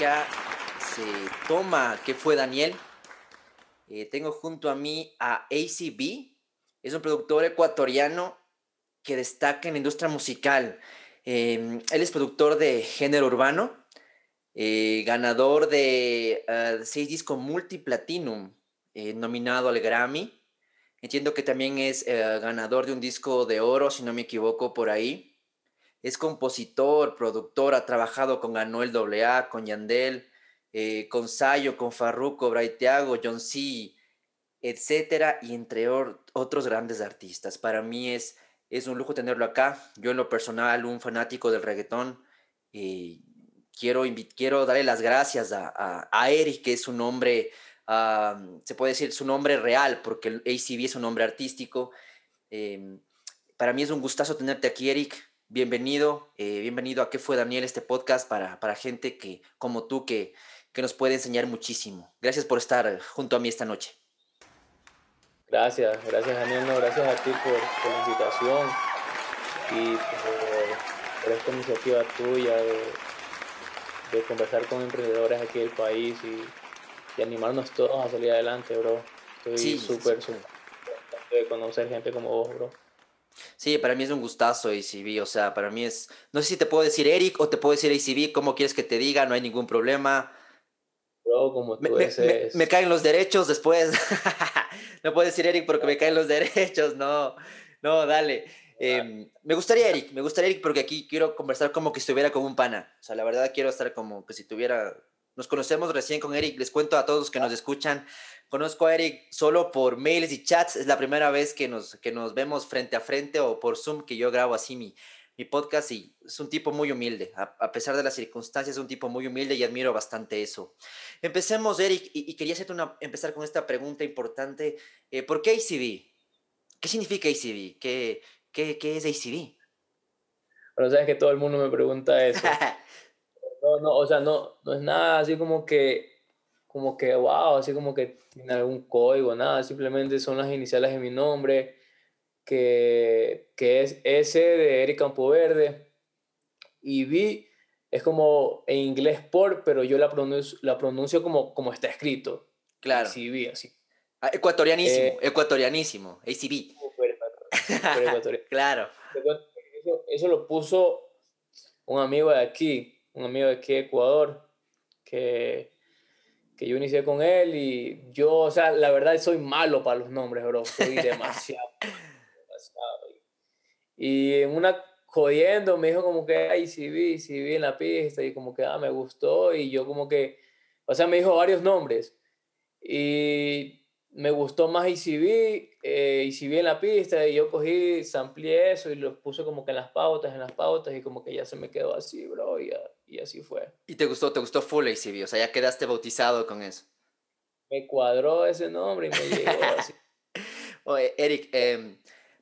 se toma ¿Qué fue Daniel? Eh, tengo junto a mí a ACB. Es un productor ecuatoriano que destaca en la industria musical. Em, él es productor de género urbano, eh, ganador de uh, seis discos multiplatinum, eh, nominado al Grammy. Entiendo que también es ganador de un disco de oro, si no me equivoco, por ahí. Es compositor, productor, ha trabajado con Anuel AA, con Yandel, con Sayo, con Farruko, Braithiago, John C., etcétera, y entre otros grandes artistas. Para mí es es un lujo tenerlo acá. Yo en lo personal, un fanático del reggaetón, eh, quiero, quiero darle las gracias a, a, Eric, que es un nombre, se puede decir su nombre real, porque el ACB es un nombre artístico. Em, para mí es un gustazo tenerte aquí, Eric. Bienvenido, eh, bienvenido a ¿Qué fue Daniel? Este podcast para, para gente que, como tú que, que nos puede enseñar muchísimo. Gracias por estar junto a mí esta noche. Gracias, gracias Daniel, gracias a ti por, la invitación y por, esta iniciativa tuya de, conversar con emprendedores aquí del país y, animarnos todos a salir adelante, bro. Estoy súper, súper de conocer gente como vos, bro. Sí, para mí es un gustazo ACB, o sea, para mí es, no sé si te puedo decir Eric o te puedo decir ACB, como quieres que te diga, no hay ningún problema. Bro, como tú me, me caen los derechos después. no puedes decir Eric porque me caen los derechos, no, no, dale. Em, me gustaría Eric, me gustaría Eric porque aquí quiero conversar como que estuviera como un pana. O sea, la verdad quiero estar como que si tuviera... Nos conocemos recién con Eric, les cuento a todos los que nos escuchan. Conozco a Eric solo por mails y chats, es la primera vez que nos, que nos vemos frente a frente o por Zoom que yo grabo así mi, mi podcast y es un tipo muy humilde, a, pesar de las circunstancias, es un tipo muy humilde y admiro bastante eso. Empecemos, Eric, y, quería hacerte una, empezar con esta pregunta importante. Eh, ¿Por qué ACB? ¿Qué significa ACB? ¿Qué, qué, qué es ACB? Bueno, sabes que todo el mundo me pregunta eso. no, no, o sea, no, no es nada así como que, como que, wow, así como que tiene algún código, nada, simplemente son las iniciales de mi nombre que, que es S de Eric Campoverde y B es como en inglés por, pero yo la pronuncio, la pronuncio como, como está escrito. Claro. ACB, así. Ah, ecuatorianísimo, eh, ecuatorianísimo, ACB. claro. Eso, eso, lo puso un amigo de aquí, un amigo de aquí de Ecuador, que, que yo inicié con él y yo, o sea, la verdad soy malo para los nombres, bro, soy demasiado. Y en una jodiendo me dijo como que, ay, sí vi, sí vi en la pista y como que, ah, me gustó y yo como que, o sea, me dijo varios nombres. Y me gustó más ICB, eh, ICB en la pista y yo cogí, samplié eso y lo puse como que en las pautas, en las pautas y como que ya se me quedó así, bro, y, y así fue. ¿Y te gustó, te gustó full ICB? O sea, ya quedaste bautizado con eso. Me cuadró ese nombre y me llegó así. Oye, Eric, eh,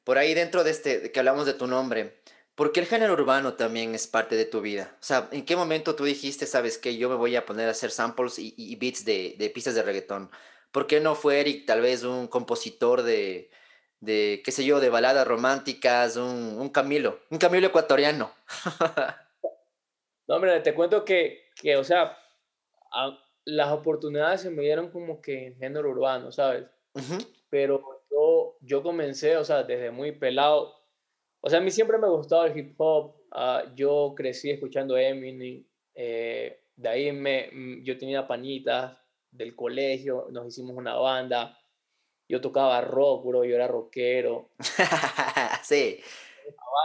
por ahí dentro de este, que hablamos de tu nombre, ¿por qué el género urbano también es parte de tu vida? O sea, ¿en qué momento tú dijiste, sabes que yo me voy a poner a hacer samples y, beats de, de, pistas de reggaetón? ¿Por qué no fue Eric tal vez un compositor de, de qué sé yo, de baladas románticas, un, un Camilo, un Camilo ecuatoriano? no, hombre, te cuento que, que o sea, las oportunidades se me dieron como que en género urbano, ¿sabes? Pero yo, yo comencé, o sea, desde muy pelado. O sea, a mí siempre me gustaba el hip hop. Ah, yo crecí escuchando Eminem. Eh, de ahí me, mm, yo tenía panitas del colegio, nos hicimos una banda. Yo tocaba rock, bro, yo era rockero. sí.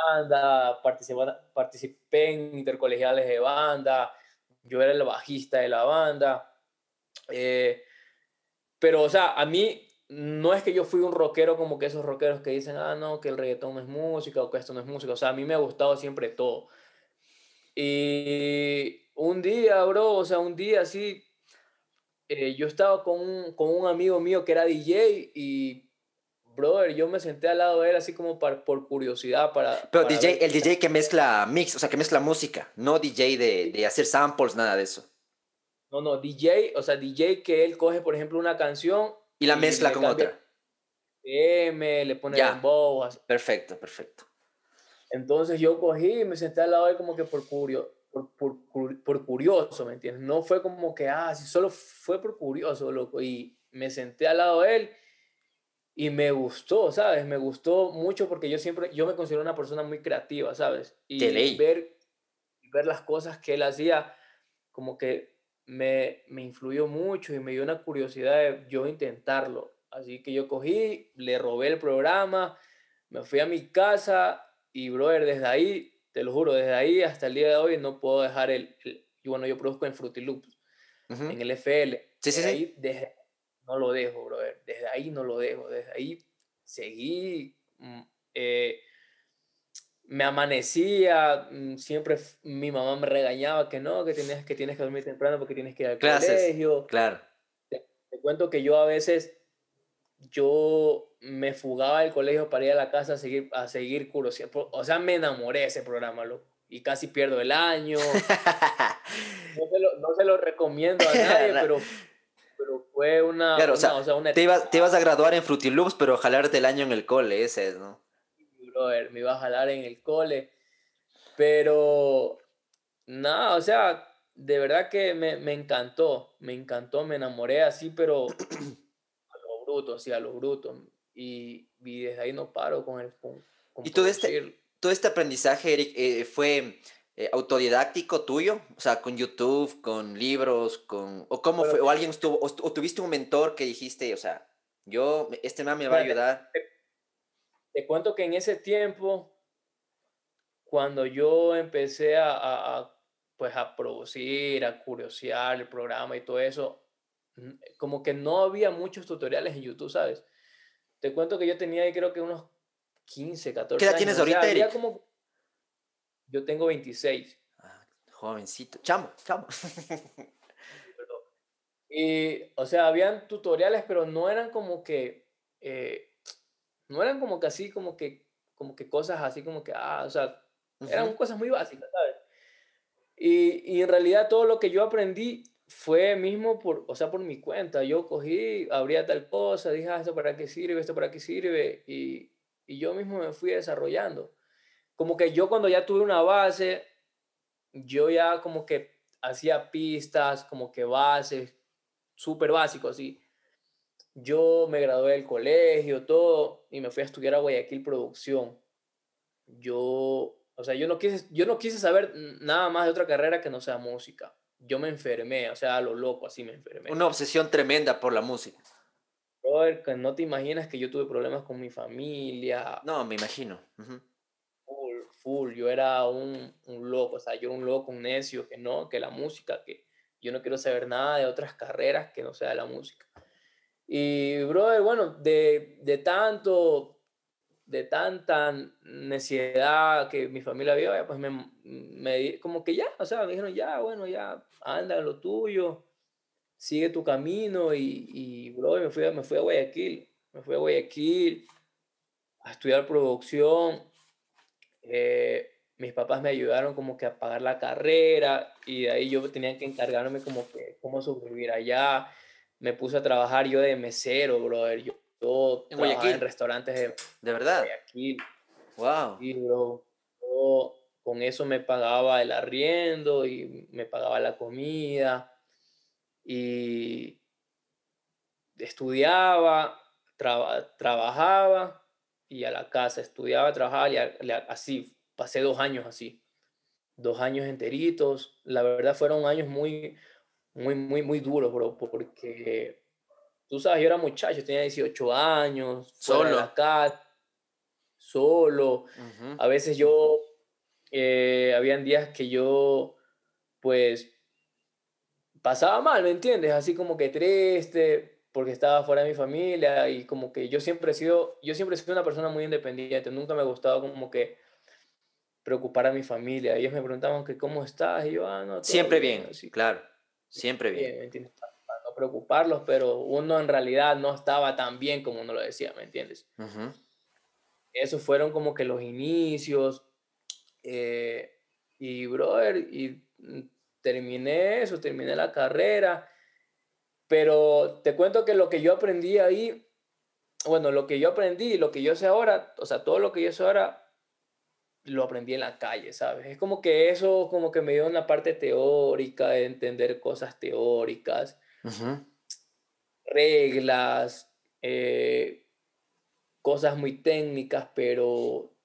Banda, participé, participé en intercolegiales de banda, yo era el bajista de la banda. Eh, pero, o sea, a mí no es que yo fui un rockero como que esos rockeros que dicen, ah, no, que el reggaetón es música o que esto no es música. O sea, a mí me ha gustado siempre todo. Y un día, bro, o sea, un día así, eh, yo estaba con un, con un amigo mío que era DJ y, brother, yo me senté al lado de él así como para, por curiosidad para... Pero DJ, el DJ que mezcla mix, o sea, que mezcla música, no DJ de, de hacer samples, nada de eso. No, no, DJ, o sea, DJ que él coge, por ejemplo, una canción y la mezcla con otra. M, le pone ya. Perfecto, perfecto. Entonces yo cogí y me senté al lado de él como que por, curio, por, por, por, curioso, ¿me entiendes? No fue como que, ah, si solo fue por curioso, loco. Y me senté al lado de él y me gustó, ¿sabes? Me gustó mucho porque yo siempre, yo me considero una persona muy creativa, ¿sabes? Y ver, ver las cosas que él hacía, como que me, me influyó mucho y me dio una curiosidad de yo intentarlo. Así que yo cogí, le robé el programa, me fui a mi casa y, brother, desde ahí, te lo juro, desde ahí hasta el día de hoy no puedo dejar el... y bueno, yo produzco en Fruity Loops, en el FL. Sí, sí, sí. Desde, no lo dejo, brother. Desde ahí no lo dejo. Desde ahí seguí. Mm, eh, me amanecía, mm, siempre mi mamá me regañaba que no, que tienes que, tienes que dormir temprano porque tienes que ir al colegio. Claro. te, cuento que yo a veces yo me fugaba del colegio para ir a la casa a seguir, a seguir O sea, me enamoré de ese programa, loco. Y casi pierdo el año. no, se lo, no, se lo, recomiendo a nadie, pero, pero fue una... Claro, o sea, te, ibas, te, ibas, a graduar en Fruity Loops, pero jalarte el año en el cole, ese es, ¿no? Brother, me iba a jalar en el cole. Pero, nada, o sea, de verdad que me, me encantó, me encantó, me enamoré así, pero bruto, así a lo bruto. Y, y desde ahí no paro con el... Con, ¿Y todo este, todo este aprendizaje, Eric, eh, fue eh, autodidáctico tuyo? O sea, con YouTube, con libros, con... ¿O cómo fue? ¿O alguien estuvo... O, tuviste un mentor que dijiste, o sea, yo, este man me va a ayudar? Te, cuento que en ese tiempo, cuando yo empecé a, a, pues a producir, a curiosear el programa y todo eso, como que no había muchos tutoriales en YouTube, ¿sabes? Te cuento que yo tenía ahí creo que unos 15, 14 ¿Qué edad tienes ahorita, Eric? Como... Yo tengo 26. Ah, jovencito. Chamo, chamo. y, o sea, habían tutoriales, pero no eran como que... Eh, no eran como que así, como que, como que cosas así como que, ah, o sea, eran cosas muy básicas, ¿sabes? Y, y en realidad todo lo que yo aprendí fue mismo por, o sea, por mi cuenta. Yo cogí, abría tal cosa, dije, ah, esto para qué sirve, esto para qué sirve, y, y yo mismo me fui desarrollando. Como que yo cuando ya tuve una base, yo ya como que hacía pistas, como que bases, súper básicos, así. Yo me gradué del colegio, todo, y me fui a estudiar a Guayaquil Producción. Yo, o sea, yo no quise, yo no quise saber nada más de otra carrera que no sea música yo me enfermé, o sea, a lo loco, así me enfermé. Una obsesión tremenda por la música. Brother, no te imaginas que yo tuve problemas con mi familia. No, me imagino. Full, full. Yo era un, un, loco, o sea, yo un loco, un necio, que no, que la música, que yo no quiero saber nada de otras carreras que no sea la música. Y, brother, bueno, de, de tanto de tanta necesidad que mi familia vio, pues me, me, como que ya, o sea, me dijeron, ya, bueno, ya, anda lo tuyo, sigue tu camino y, y bro, me fui, me fui a Guayaquil, me fui a Guayaquil a estudiar producción, eh, mis papás me ayudaron como que a pagar la carrera y de ahí yo tenía que encargarme como que cómo sobrevivir allá, me puse a trabajar yo de mesero, brother, yo yo en Guayaquil. en restaurantes de, ¿De verdad? Guayaquil. Wow. Y bro, yo con eso me pagaba el arriendo y me pagaba la comida. Y estudiaba, trabajaba y a la casa estudiaba, trabajaba y así, pasé dos años así. Dos años enteritos. La verdad fueron años muy, muy, muy, muy duros, bro, porque Tú sabes, yo era muchacho, tenía 18 años, solo acá, solo. A veces yo, eh, habían días que yo, pues, pasaba mal, ¿me entiendes? Así como que triste, porque estaba fuera de mi familia y como que yo siempre he sido, yo siempre he sido una persona muy independiente, nunca me ha gustado como que preocupar a mi familia. Ellos me preguntaban que cómo estás y yo, ah, no. Siempre bien, sí, claro, siempre bien. ¿me entiendes? preocuparlos, pero uno en realidad no estaba tan bien como uno lo decía, ¿me entiendes? Esos fueron como que los inicios. Eh, y, brother, y terminé eso, terminé la carrera. Pero te cuento que lo que yo aprendí ahí, bueno, lo que yo aprendí, lo que yo sé ahora, o sea, todo lo que yo sé ahora, lo aprendí en la calle, ¿sabes? Es como que eso como que me dio una parte teórica de entender cosas teóricas, reglas, eh, cosas muy técnicas, pero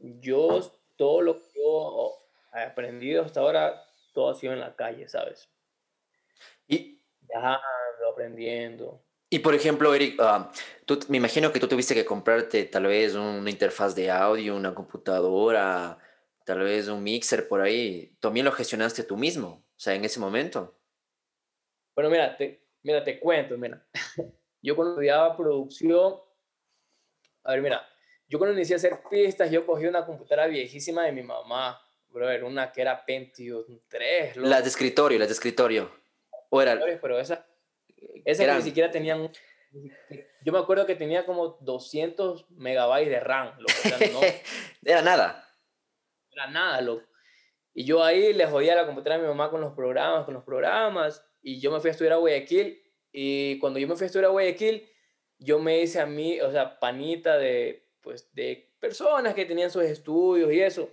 yo todo lo que yo he aprendido hasta ahora, todo ha sido en la calle, ¿sabes? Ya aprendiendo. Y por ejemplo, Eric, ah, tú, me imagino que tú tuviste que comprarte tal vez una interfaz de audio, una computadora, tal vez un mixer por ahí. ¿También lo gestionaste tú mismo? O sea, en ese momento. Bueno, mira, te, mira, te cuento, mira. Yo cuando estudiaba producción, a ver, mira, yo cuando inicié a hacer pistas, yo cogí una computadora viejísima de mi mamá, brother, una que era Pentium 3. Las de escritorio, las de escritorio. O era... Pero esa, esa ni siquiera tenían... Yo me acuerdo que tenía como 200 megabytes de RAM, lo que no, era nada. Era nada, loco. Y yo ahí le jodía la computadora a mi mamá con los programas, con los programas, y yo me fui a estudiar a Guayaquil, y cuando yo me fui a estudiar a Guayaquil, yo me hice a mí, o sea, panita de, pues, de personas que tenían sus estudios y eso.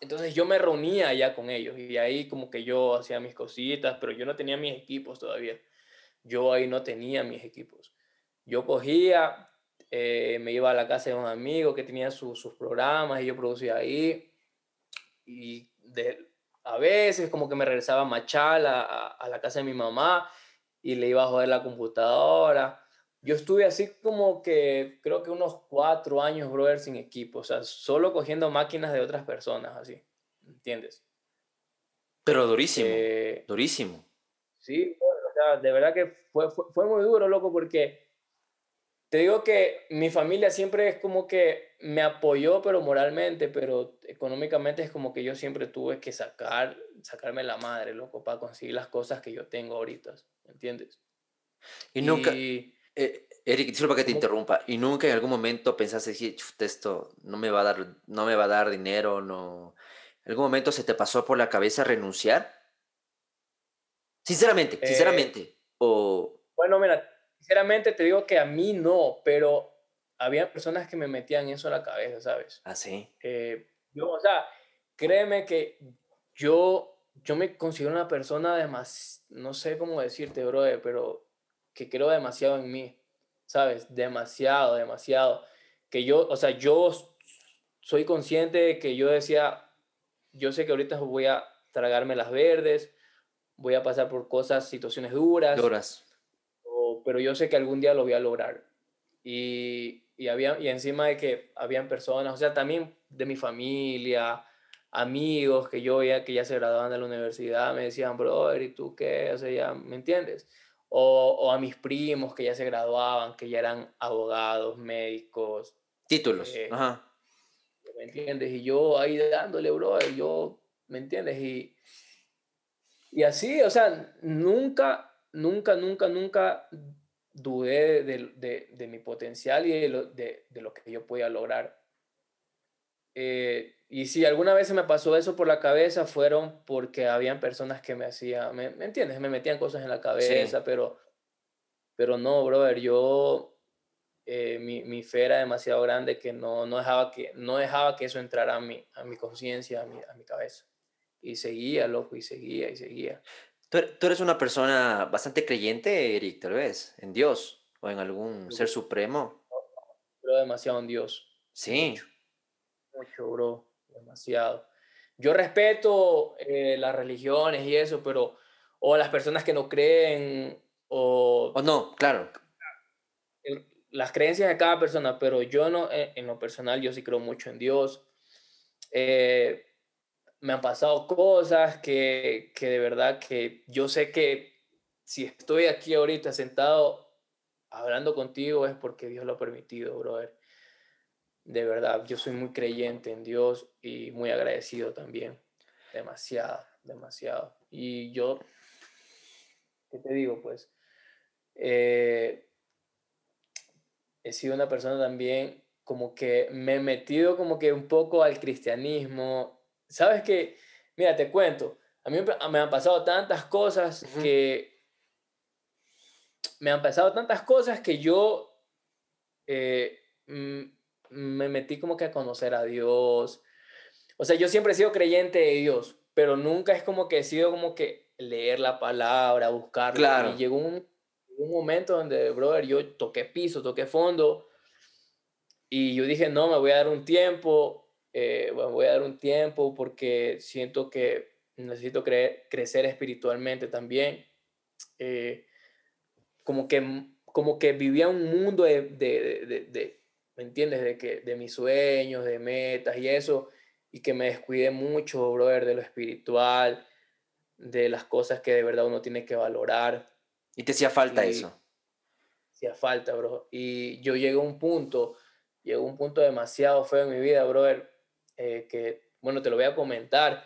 Entonces yo me reunía allá con ellos y ahí como que yo hacía mis cositas, pero yo no tenía mis equipos todavía. Yo ahí no tenía mis equipos. Yo cogía, eh, me iba a la casa de un amigo que tenía sus programas y yo producía ahí. Y de, a veces como que me regresaba a Machala, a, a la casa de mi mamá y le iba a joder la computadora yo estuve así como que creo que unos cuatro años, brother, sin equipo, o sea, solo cogiendo máquinas de otras personas, así, ¿entiendes? Pero durísimo, eh, durísimo. Sí, o sea, de verdad que fue, fue, fue, muy duro, loco, porque te digo que mi familia siempre es como que me apoyó, pero moralmente, pero económicamente es como que yo siempre tuve que sacar, sacarme la madre, loco, para conseguir las cosas que yo tengo ahorita, ¿entiendes? Y nunca... Eh, Eric, disculpa que te interrumpa. ¿Y nunca en algún momento pensaste esto no me va a dar, no me va a dar dinero, no? ¿En algún momento se te pasó por la cabeza renunciar? Sinceramente, eh, sinceramente. o... Bueno, mira, sinceramente te digo que a mí no, pero había personas que me metían eso en la cabeza, ¿sabes? Ah, sí. Eh, yo, o sea, créeme que yo, yo me considero una persona de más, no sé cómo decirte, bro, pero que creo demasiado en mí, ¿sabes? Demasiado, demasiado. Que yo, o sea, yo soy consciente de que yo decía, yo sé que ahorita voy a tragarme las verdes, voy a pasar por cosas, situaciones duras. Duras. pero yo sé que algún día lo voy a lograr. Y, y, había, y encima de que habían personas, o sea, también de mi familia, amigos que yo veía que ya se graduaban de la universidad, me decían, brother, ¿y tú qué? O sea, ya, ¿me entiendes? O, a mis primos que ya se graduaban, que ya eran abogados, médicos. Títulos, eh, ajá. ¿Me entiendes? Y yo ahí dándole, bro, yo, ¿me entiendes? Y, y así, o sea, nunca, nunca, nunca, nunca dudé de, de, mi potencial y de lo, de, lo, que yo podía lograr. Eh, y si alguna vez se me pasó eso por la cabeza, fueron porque habían personas que me hacían, ¿me, entiendes? Me metían cosas en la cabeza, pero, pero no, brother, yo, eh, mi, mi, fe era demasiado grande que no, no, dejaba, que, no dejaba que eso entrara a mi, a mi conciencia, a mi, a mi cabeza. Y seguía, loco, y seguía, y seguía. ¿Tú, er, eres una persona bastante creyente, Eric, tal vez, en Dios o en algún ser supremo? Creo demasiado en Dios. Sí. Mucho, mucho bro demasiado. Yo respeto eh, las religiones y eso, pero, o las personas que no creen, o... O no, claro. Las creencias de cada persona, pero yo no, eh, en, lo personal, yo sí creo mucho en Dios. Eh, me han pasado cosas que, que de verdad que yo sé que si estoy aquí ahorita sentado hablando contigo es porque Dios lo ha permitido, brother de verdad, yo soy muy creyente en Dios y muy agradecido también. Demasiado, demasiado. Y yo, ¿qué te digo? Pues eh, he sido una persona también como que me he metido como que un poco al cristianismo. ¿Sabes qué? Mira, te cuento. A mí me han pasado tantas cosas que... Me han pasado tantas cosas que yo... Eh, mm, me metí como que a conocer a Dios, o sea, yo siempre he sido creyente de Dios, pero nunca es como que he sido como que leer la palabra, buscarla. Claro. Y llegó un, un momento donde, brother, yo toqué piso, toqué fondo, y yo dije, no, me voy a dar un tiempo, eh, me voy a dar un tiempo porque siento que necesito crecer espiritualmente también. Eh, como, que, como que vivía un mundo de, de, de, de, ¿me entiendes? De, que, de mis sueños, de metas y eso, y que me descuidé mucho, brother, de lo espiritual, de las cosas que de verdad uno tiene que valorar. ¿Y te hacía falta eso? Hacía falta, bro. Y yo llegué a un punto, llegó a un punto demasiado feo en mi vida, brother, eh, que, bueno, te lo voy a comentar.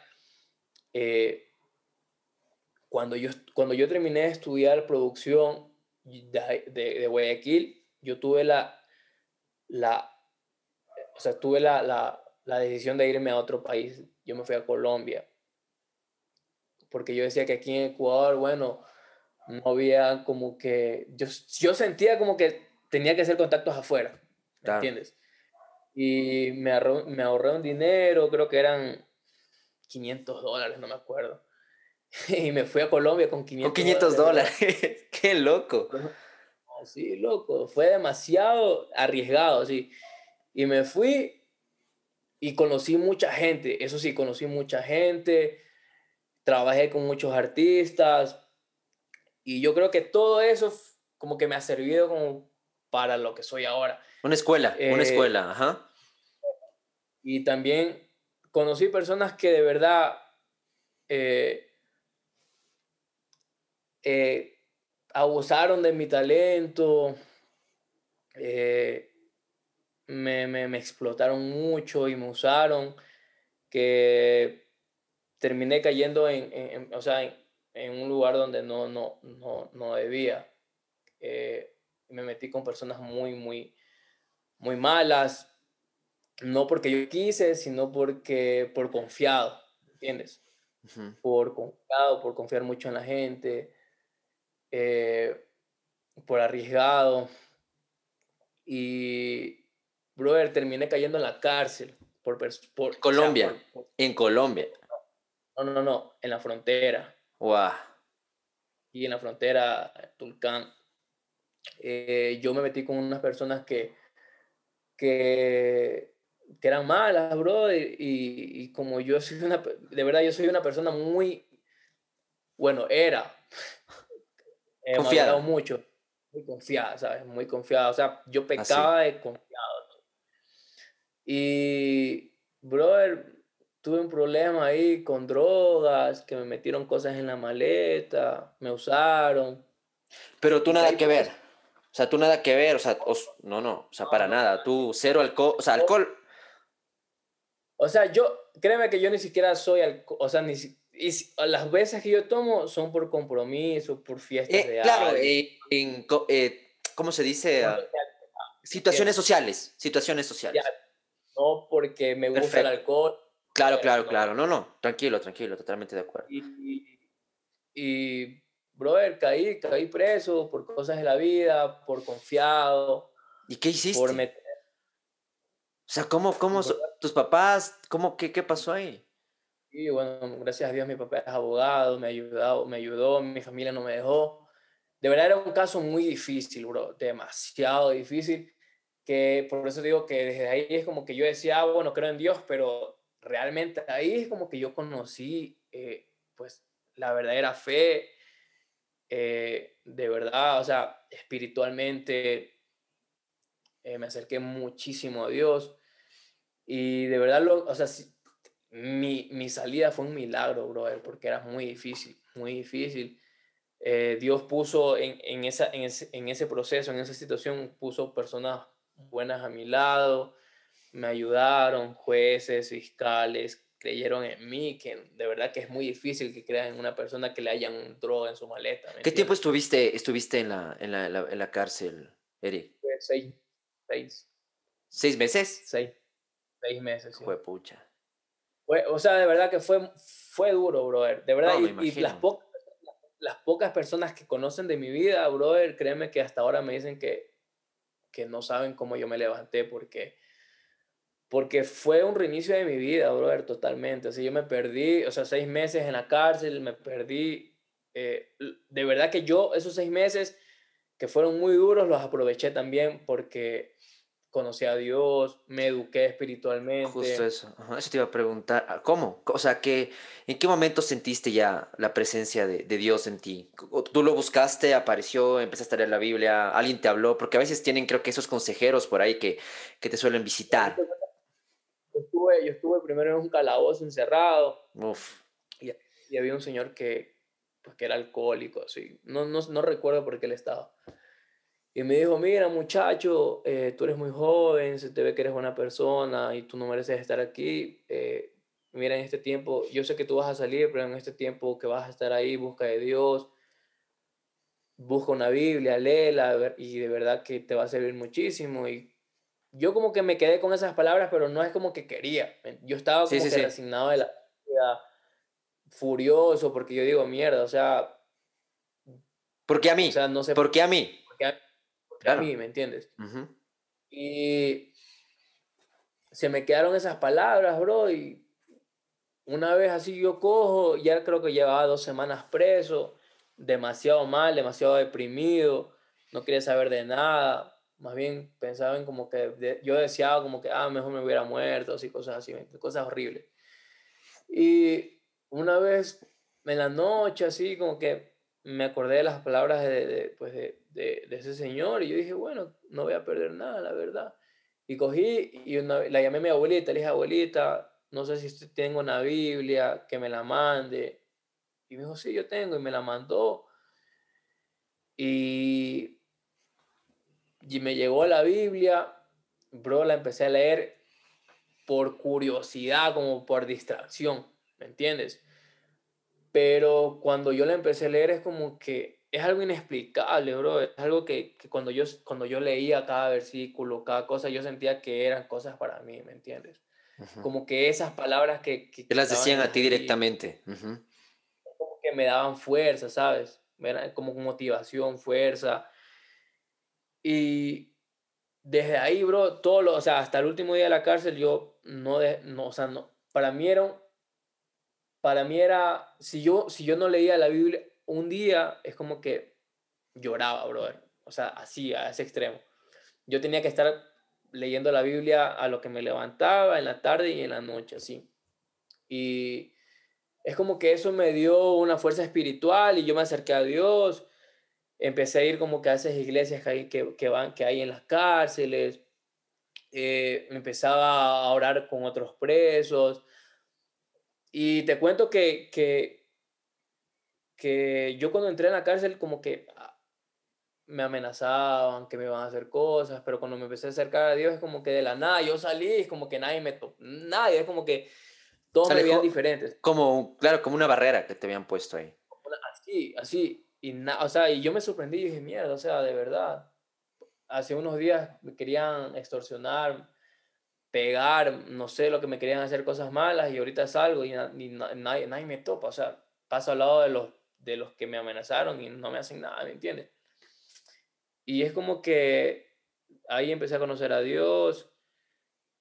Eh, cuando, yo, cuando yo terminé de estudiar producción de, de, Guayaquil, yo tuve la, la, o sea, tuve la, la, la decisión de irme a otro país. Yo me fui a Colombia. Porque yo decía que aquí en Ecuador, bueno, no había como que, yo, yo sentía como que tenía que hacer contactos afuera, ¿me entiendes? Y me, me ahorré un dinero, creo que eran 500 dólares, no me acuerdo. y me fui a Colombia con 500 Con 500 dólares, qué loco. Sí, loco, fue demasiado arriesgado, sí. Y me fui y conocí mucha gente, eso sí, conocí mucha gente, trabajé con muchos artistas y yo creo que todo eso como que me ha servido como para lo que soy ahora. Una escuela, una eh, escuela, ajá. Y también conocí personas que de verdad eh, eh, abusaron de mi talento, eh, me, me, me, explotaron mucho y me usaron, que terminé cayendo en, en, o sea, en, un lugar donde no, no, no, no debía. me metí con personas muy, muy, muy malas, no porque yo quise, sino porque por confiado, ¿entiendes? Por confiado, por confiar mucho en la gente, eh, por arriesgado. Y, brother, terminé cayendo en la cárcel. Por, por Colombia, en Colombia. No, no, no, en la frontera. Wow. Y en la frontera, Tulcán. Eh, yo me metí con unas personas que, que que eran malas, bro, y, y, como yo soy una, de verdad, yo soy una persona muy, bueno, era, he confiado mucho, muy confiada, ¿sabes? Muy confiada, o sea, yo pecaba de confiado. Y, brother, tuve un problema ahí con drogas, que me metieron cosas en la maleta, me usaron. Pero tú nada que ver. O sea, tú nada que ver, o sea, no, no, o sea, para nada. Tú cero alcohol, o sea, alcohol o sea, yo, créeme que yo ni siquiera soy, o sea, ni y las veces que yo tomo son por compromiso, por fiestas eh, de Claro, eh, en, eh, ¿cómo se dice? Ah, situaciones sociales, situaciones sociales. no porque me gusta el alcohol. Claro, claro, claro. No, no, tranquilo, tranquilo, totalmente de acuerdo. Y, y, brother, caí, caí preso por cosas de la vida, por confiado. ¿Y qué hiciste? Por o sea, ¿cómo, cómo tus papás, cómo, qué, qué pasó ahí? Sí, bueno, gracias a Dios mi papá es abogado, me, ayudado, me ayudó, mi familia no me dejó. De verdad era un caso muy difícil, bro, demasiado difícil, que por eso digo que desde ahí es como que yo decía, ah, bueno, creo en Dios, pero realmente ahí es como que yo conocí, eh, pues, la verdadera fe, eh, de verdad, o sea, espiritualmente eh, me acerqué muchísimo a Dios y de verdad, lo, o sea, mi, mi, salida fue un milagro, brother, porque era muy difícil, muy difícil. Eh, Dios puso en, en, esa, en, ese, en ese proceso, en esa situación, puso personas buenas a mi lado, me ayudaron, jueces, fiscales, creyeron en mí, que de verdad que es muy difícil que crean en una persona que le hayan droga en su maleta. ¿Qué tiempo estuviste, estuviste en, la, en, la, en la cárcel, Eric? seis Seis. ¿Seis meses? Seis. Seis meses. Fue pucha. O sea, de verdad que fue, fue duro, brother. De verdad, y, las, pocas, las pocas personas que conocen de mi vida, brother, créeme que hasta ahora me dicen que, que no saben cómo yo me levanté porque, porque fue un reinicio de mi vida, brother, totalmente. Así yo me perdí, o sea, seis meses en la cárcel, me perdí. Eh, de verdad que yo esos seis meses que fueron muy duros los aproveché también porque conocí a Dios, me eduqué espiritualmente. Justo eso, eso te iba a preguntar, ah, ¿cómo? O sea, ¿qué, ¿en qué momento sentiste ya la presencia de, de, Dios en ti? ¿Tú lo buscaste, apareció, empezaste a leer la Biblia, alguien te habló? Porque a veces tienen creo que esos consejeros por ahí que, que te suelen visitar. Yo estuve, yo estuve primero en un calabozo encerrado Uf. Y, y, había un señor que, pues, que era alcohólico, así. No, no, no recuerdo por qué él estaba y me dijo, mira muchacho, eh, tú eres muy joven, se te ve que eres buena persona y tú no mereces estar aquí. Eh, mira, en este tiempo, yo sé que tú vas a salir, pero en este tiempo que vas a estar ahí, busca de Dios, busca una Biblia, léela y de verdad que te va a servir muchísimo. Y yo como que me quedé con esas palabras, pero no es como que quería. Yo estaba como que resignado de la vida, furioso, porque yo digo, mierda, o sea... ¿Por qué a mí? O sea, no sé. ¿Por qué a mí? A mí, ¿me entiendes? Y se me quedaron esas palabras, bro, y una vez así yo cojo, ya creo que llevaba dos semanas preso, demasiado mal, demasiado deprimido, no quería saber de nada, más bien pensaba en como que, yo deseaba como que, ah, mejor me hubiera muerto, así, cosas así, cosas horribles. Y una vez en la noche, así, como que me acordé de las palabras de, de, pues de, de, ese señor y yo dije, bueno, no voy a perder nada, la verdad. Y cogí y una, la llamé a mi abuelita, le dije, abuelita, no sé si tengo una Biblia, que me la mande. Y me dijo, sí, yo tengo, y me la mandó. Y, y me llegó la Biblia, bro, la empecé a leer por curiosidad, como por distracción, ¿me entiendes? Pero cuando yo la empecé a leer es como que es algo inexplicable, bro. Es algo que, que, cuando, yo, cuando yo leía cada versículo, cada cosa, yo sentía que eran cosas para mí, ¿me entiendes? Como que esas palabras que... Que, las decían a ti directamente. Como que me daban fuerza, ¿sabes? Como motivación, fuerza. Y desde ahí, bro, todo lo, o sea, hasta el último día de la cárcel, yo no, de, no o sea, no, para mí era para mí era, si yo, si yo no leía la Biblia un día, es como que lloraba, brother. O sea, así, a ese extremo. Yo tenía que estar leyendo la Biblia a lo que me levantaba en la tarde y en la noche, así. Y es como que eso me dio una fuerza espiritual y yo me acerqué a Dios. Empecé a ir como que a esas iglesias que hay, que, van, que hay en las cárceles. Eh, empezaba a orar con otros presos. Y te cuento que, que, que yo cuando entré en la cárcel como que ah, me amenazaban, que me iban a hacer cosas, pero cuando me empecé a acercar a Dios es como que de la nada, yo salí, es como que nadie me tocó, nadie, es como que todos me veían diferentes. Como, claro, como una barrera que te habían puesto ahí. Así, así, y, o sea, y yo me sorprendí y dije, mierda, o sea, de verdad, hace unos días me querían extorsionar, pegar, no sé, lo que me querían hacer cosas malas y ahorita salgo y, nadie, nadie me topa, o sea, paso al lado de los, de los que me amenazaron y no me hacen nada, ¿me entiendes? Y es como que ahí empecé a conocer a Dios.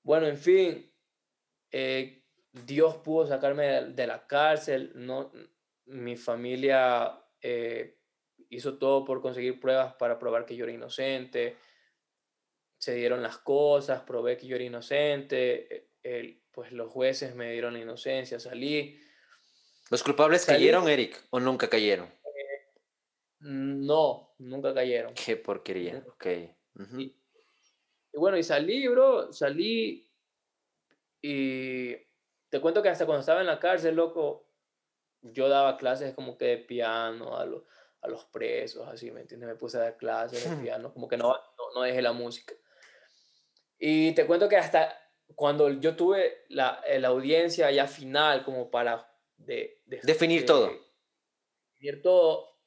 Bueno, en fin, eh, Dios pudo sacarme de, la cárcel, no, mi familia eh, hizo todo por conseguir pruebas para probar que yo era inocente se dieron las cosas, probé que yo era inocente, el, pues los jueces me dieron la inocencia, salí. ¿Los culpables cayeron, Eric, o nunca cayeron? Eh, no, nunca cayeron. Qué porquería, ok. y, bueno, y salí, bro, salí y te cuento que hasta cuando estaba en la cárcel, loco, yo daba clases como que de piano a, a los presos, así, ¿me entiendes? Me puse a dar clases de piano, como que no, no, no dejé la música. Y te cuento que hasta cuando yo tuve la, eh, la audiencia ya final, como para de, definir todo. Definir todo,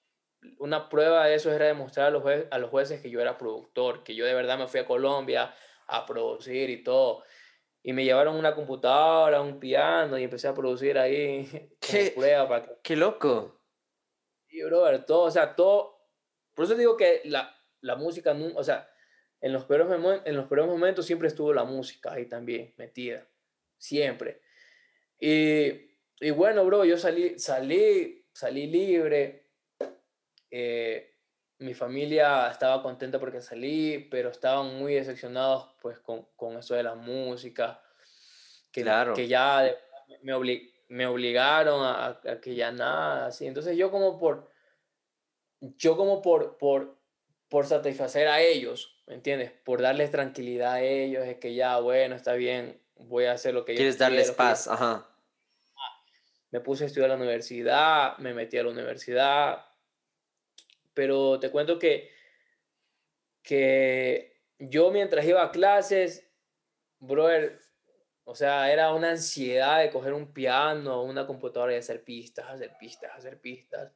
una prueba de eso era demostrar a los, jueces, a los jueces que yo era productor, que yo de verdad me fui a Colombia a producir y todo. Y me llevaron una computadora, un piano y empecé a producir ahí. ¿Qué, prueba para qué loco? Y, brother, todo, o sea, todo. Por eso digo que la, la música, o sea, en los peores, en los peores momentos siempre estuvo la música ahí también, metida, siempre. Y, y bueno, bro, yo salí, salí, salí libre. Eh, mi familia estaba contenta porque salí, pero estaban muy decepcionados pues con, con eso de la música, que, claro. que ya me, me obligaron a, a, que ya nada, así. Entonces yo como por, yo como por, por, por satisfacer a ellos, ¿me entiendes? Por darles tranquilidad a ellos, de que ya, bueno, está bien, voy a hacer lo que Quieres darles paz, ajá. Me puse a estudiar a la universidad, me metí a la universidad, pero te cuento que, que yo mientras iba a clases, brother, o sea, era una ansiedad de coger un piano o una computadora y hacer pistas, hacer pistas, hacer pistas.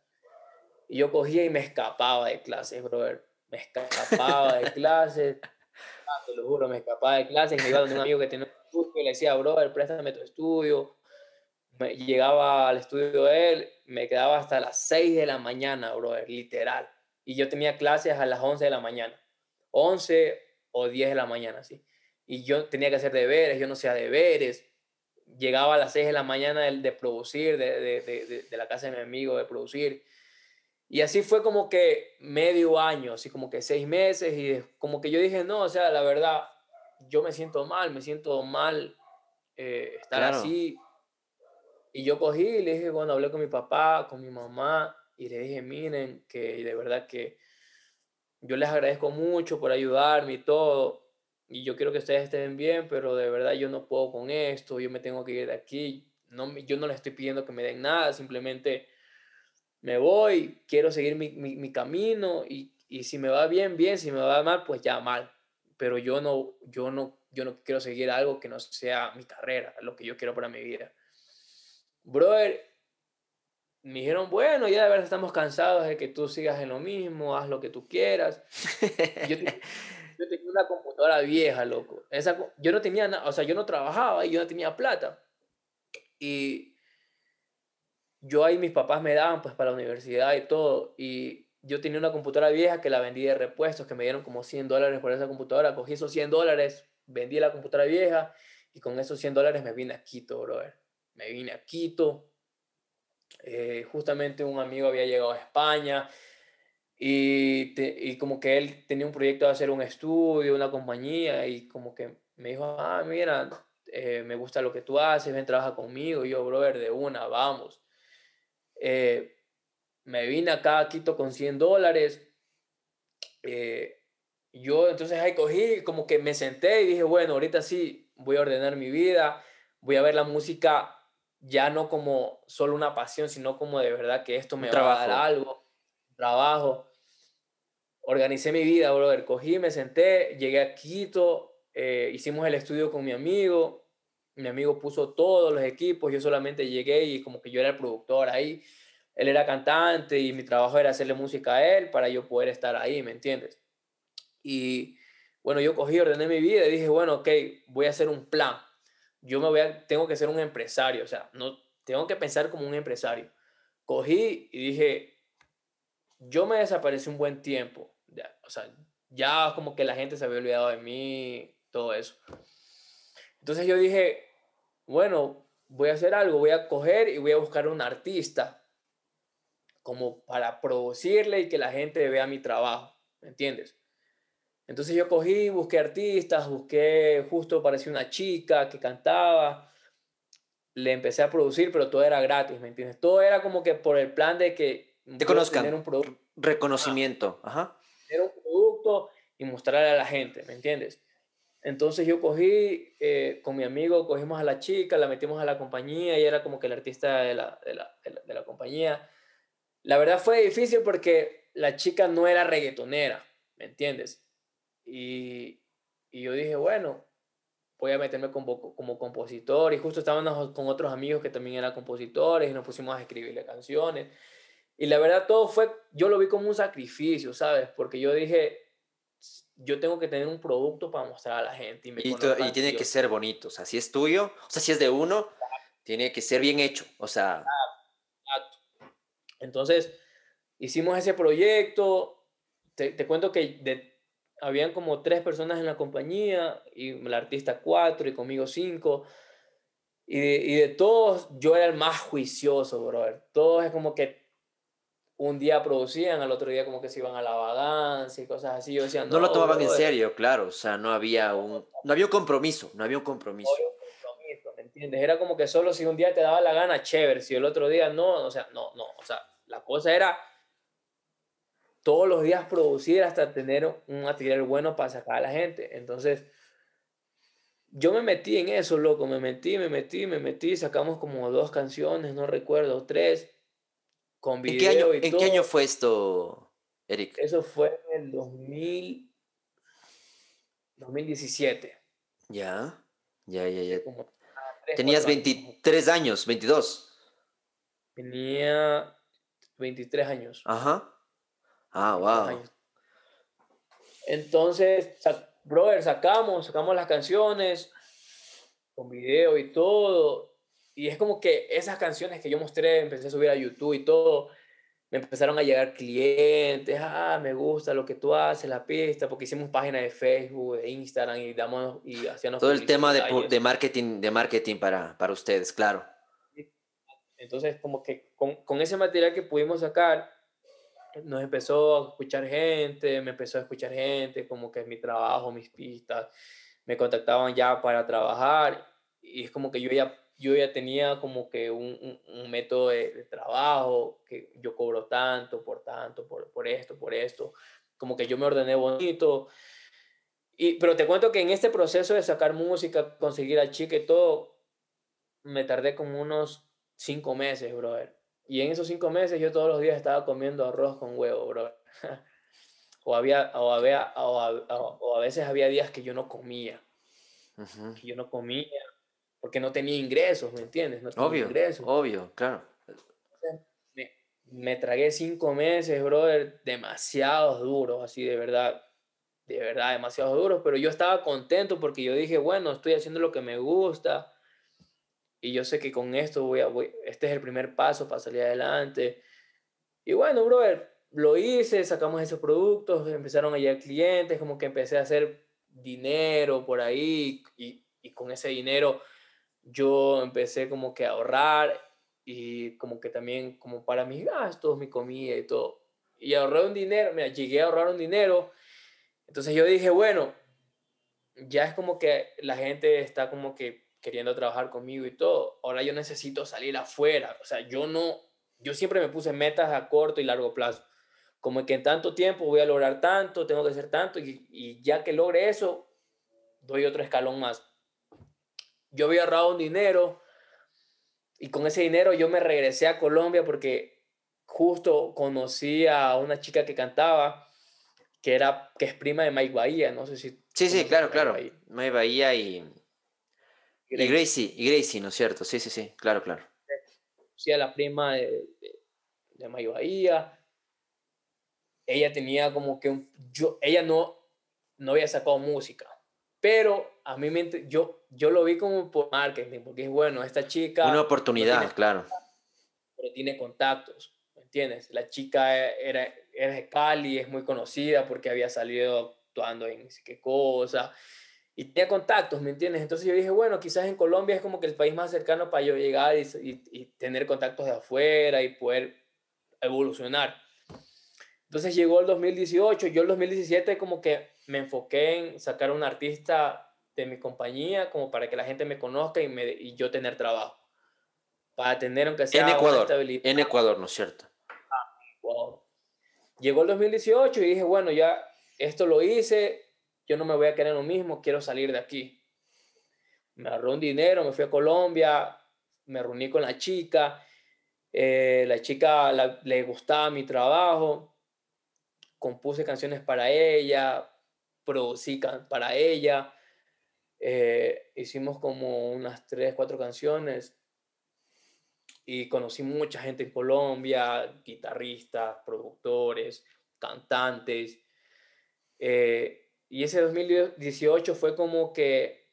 Y yo cogía y me escapaba de clases, brother. Me escapaba de clases. Ah, te lo juro, me escapaba de clases. Me iba donde un amigo que tenía un estudio y le decía, brother, préstame tu estudio. Me, llegaba al estudio de él, me quedaba hasta las 6 de la mañana, brother, literal. Y yo tenía clases a las 11 de la mañana. 11 o 10 de la mañana, sí. Y yo tenía que hacer deberes, yo no hacía deberes. Llegaba a las 6 de la mañana de, de producir, de, de, de, la casa de mi amigo, de producir y así fue como que medio año, así como que seis meses y como que yo dije, no, o sea, la verdad, yo me siento mal, me siento mal eh, estar así. Y yo cogí y le dije, bueno, hablé con mi papá, con mi mamá y le dije, miren, que de verdad que yo les agradezco mucho por ayudarme y todo. Y yo quiero que ustedes estén bien, pero de verdad yo no puedo con esto, yo me tengo que ir de aquí. No, yo no les estoy pidiendo que me den nada, simplemente me voy, quiero seguir mi, mi, camino y, y, si me va bien, bien, si me va mal, pues ya mal. Pero yo no, yo no, yo no quiero seguir algo que no sea mi carrera, lo que yo quiero para mi vida. Brother, me dijeron, bueno, ya de verdad estamos cansados de que tú sigas en lo mismo, haz lo que tú quieras. yo, yo tenía una computadora vieja, loco. Esa, yo no tenía nada, o sea, yo no trabajaba y yo no tenía plata. Y yo ahí mis papás me daban pues para la universidad y todo. Y yo tenía una computadora vieja que la vendí de repuestos, que me dieron como 100 dólares por esa computadora. Cogí esos 100 dólares, vendí la computadora vieja y con esos 100 dólares me vine a Quito, brother. Me vine a Quito. Eh, justamente un amigo había llegado a España y, y como que él tenía un proyecto de hacer un estudio, una compañía y como que me dijo, ah, mira, eh, me gusta lo que tú haces, ven, trabaja conmigo. Y yo, brother, de una, vamos. Eh, me vine acá a Quito con 100 dólares. Eh, yo entonces ahí cogí, como que me senté y dije, bueno, ahorita sí voy a ordenar mi vida, voy a ver la música ya no como solo una pasión, sino como de verdad que esto me va a dar algo, trabajo. Organicé mi vida, brother. Cogí, me senté, llegué a Quito, eh, hicimos el estudio con mi amigo, mi amigo puso todos los equipos, yo solamente llegué y como que yo era el productor ahí, él era cantante y mi trabajo era hacerle música a él para yo poder estar ahí, ¿me entiendes? Y bueno, yo cogí, ordené mi vida y dije, bueno, ok, voy a hacer un plan. Yo me voy tengo que ser un empresario, o sea, no, tengo que pensar como un empresario. Cogí y dije, yo me desaparecí un buen tiempo, ya, o sea, ya como que la gente se había olvidado de mí, todo eso. Entonces yo dije, bueno, voy a hacer algo, voy a coger y voy a buscar un artista como para producirle y que la gente vea mi trabajo, ¿me entiendes? Entonces yo cogí, busqué artistas, busqué, justo parecía una chica que cantaba, le empecé a producir, pero todo era gratis, ¿me entiendes? Todo era como que por el plan de que te conozcan, tener un producto, reconocimiento, ajá. Tener un producto y mostrarle a la gente, ¿me entiendes? Entonces yo cogí, eh, con mi amigo, cogimos a la chica, la metimos a la compañía y era como que el artista de la, de la, de la, compañía. La verdad fue difícil porque la chica no era reggaetonera, ¿me entiendes? Y, y yo dije, bueno, voy a meterme como, como compositor y justo estábamos con otros amigos que también eran compositores y nos pusimos a escribirle canciones. Y la verdad todo fue, yo lo vi como un sacrificio, ¿sabes? Porque yo dije, yo tengo que tener un producto para mostrar a la gente. Y, y, tiene que ser bonito, o sea, si es tuyo, o sea, si es de uno, tiene que ser bien hecho, o sea. Entonces, hicimos ese proyecto, te, te cuento que de, habían como tres personas en la compañía y el artista cuatro y conmigo cinco. Y de, y de todos, yo era el más juicioso, brother. Todos es como que un día producían, al otro día como que se iban a la vagancia y cosas así. Yo decía, no, no lo tomaban en serio, claro. O sea, no había un, no había un compromiso, no había un compromiso. No había un compromiso, ¿me entiendes? Era como que solo si un día te daba la gana, chévere. Si el otro día no, o sea, no, no. O sea, la cosa era todos los días producir hasta tener un material bueno para sacar a la gente. Entonces, yo me metí en eso, loco, me metí, me metí, me metí, sacamos como dos canciones, no recuerdo, tres, con video ¿En qué año, y ¿en qué año fue esto, Eric? Eso fue en el 2000, 2017. Ya, ya, ya, ya. Tenías 23 años, 22. Tenía 23 años. Ajá. Ah, wow. Entonces, brother, sacamos, sacamos las canciones con video y todo. Y es como que esas canciones que yo mostré, empecé a subir a YouTube y todo, me empezaron a llegar clientes, ah, me gusta lo que tú haces, la pista, porque hicimos páginas de Facebook, de Instagram y damos y hacíamos todo el tema de, de, marketing, de marketing para, para ustedes, claro. Entonces, como que con, con ese material que pudimos sacar, nos empezó a escuchar gente, me empezó a escuchar gente, como que es mi trabajo, mis pistas, me contactaban ya para trabajar y es como que yo ya, yo ya tenía como que un, un, método de, trabajo, que yo cobro tanto, por tanto, por, por esto, por esto, como que yo me ordené bonito. Y, pero te cuento que en este proceso de sacar música, conseguir a chica y todo, me tardé como unos cinco meses, brother. Y en esos cinco meses yo todos los días estaba comiendo arroz con huevo, bro. o, había, o, había, o, a, veces había días que yo no comía. Que yo no comía porque no tenía ingresos, ¿me entiendes? No obvio, ingresos. obvio, claro. Me, me, tragué cinco meses, brother, demasiado duros, así de verdad, de verdad, demasiado duros, pero yo estaba contento porque yo dije, bueno, estoy haciendo lo que me gusta, y yo sé que con esto voy a, voy, este es el primer paso para salir adelante. Y bueno, brother, lo hice, sacamos esos productos, empezaron a llegar clientes, como que empecé a hacer dinero por ahí y, y con ese dinero yo empecé como que a ahorrar y como que también como para mis gastos, mi comida y todo. Y ahorré un dinero, mira, llegué a ahorrar un dinero. Entonces yo dije, bueno, ya es como que la gente está como que queriendo trabajar conmigo y todo. Ahora yo necesito salir afuera. O sea, yo no, yo siempre me puse metas a corto y largo plazo. Como que en tanto tiempo voy a lograr tanto, tengo que hacer tanto y, y ya que logre eso, doy otro escalón más. Yo había ahorrado un dinero y con ese dinero yo me regresé a Colombia porque justo conocí a una chica que cantaba que era que es prima de Mike Bahía, no sé si Sí, sí, claro, claro. Mike Bahía y y Gracie, y Gracie, ¿no es cierto? Sí, sí, sí, claro, claro. Sí, a la prima de, de, Mayo Bahía. Ella tenía como que un, yo, ella no, no había sacado música, pero a mí me, yo, yo lo vi como por marketing, porque es bueno, esta chica... Una oportunidad, claro. Pero tiene contactos, ¿me entiendes? La chica era, era de Cali, es muy conocida porque había salido actuando en qué cosa y tenía contactos, ¿me entiendes? Entonces yo dije, bueno, quizás en Colombia es como que el país más cercano para yo llegar y, y, tener contactos de afuera y poder evolucionar. Entonces llegó el 2018, yo el 2017 como que me enfoqué en sacar un artista de mi compañía como para que la gente me conozca y, me, y yo tener trabajo. Para tener aunque sea en Ecuador, En Ecuador, ¿no es cierto? Ah, Llegó el 2018 y dije, bueno, ya esto lo hice, yo no me voy a quedar en lo mismo, quiero salir de aquí. Me ahorré un dinero, me fui a Colombia, me reuní con la chica, eh, la chica le gustaba mi trabajo, compuse canciones para ella, producí para ella, eh, hicimos como unas tres, cuatro canciones y conocí mucha gente en Colombia, guitarristas, productores, cantantes. Eh, y ese 2018 fue como que,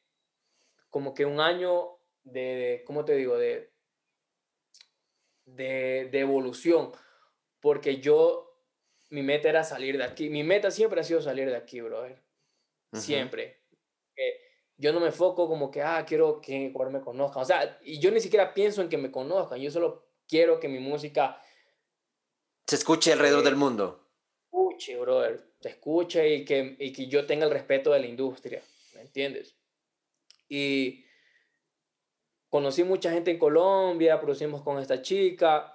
como que un año de, ¿cómo te digo? De, de, de evolución, porque yo mi meta era salir de aquí. Mi meta siempre ha sido salir de aquí, brother. Siempre. yo no me foco como que, ah, quiero que me conozcan. O sea, y yo ni siquiera pienso en que me conozcan. Yo solo quiero que mi música... Se escuche alrededor del mundo. Escuche, brother. Se escuche y que, y que yo tenga el respeto de la industria. ¿Me entiendes? Y conocí mucha gente en Colombia, producimos con esta chica,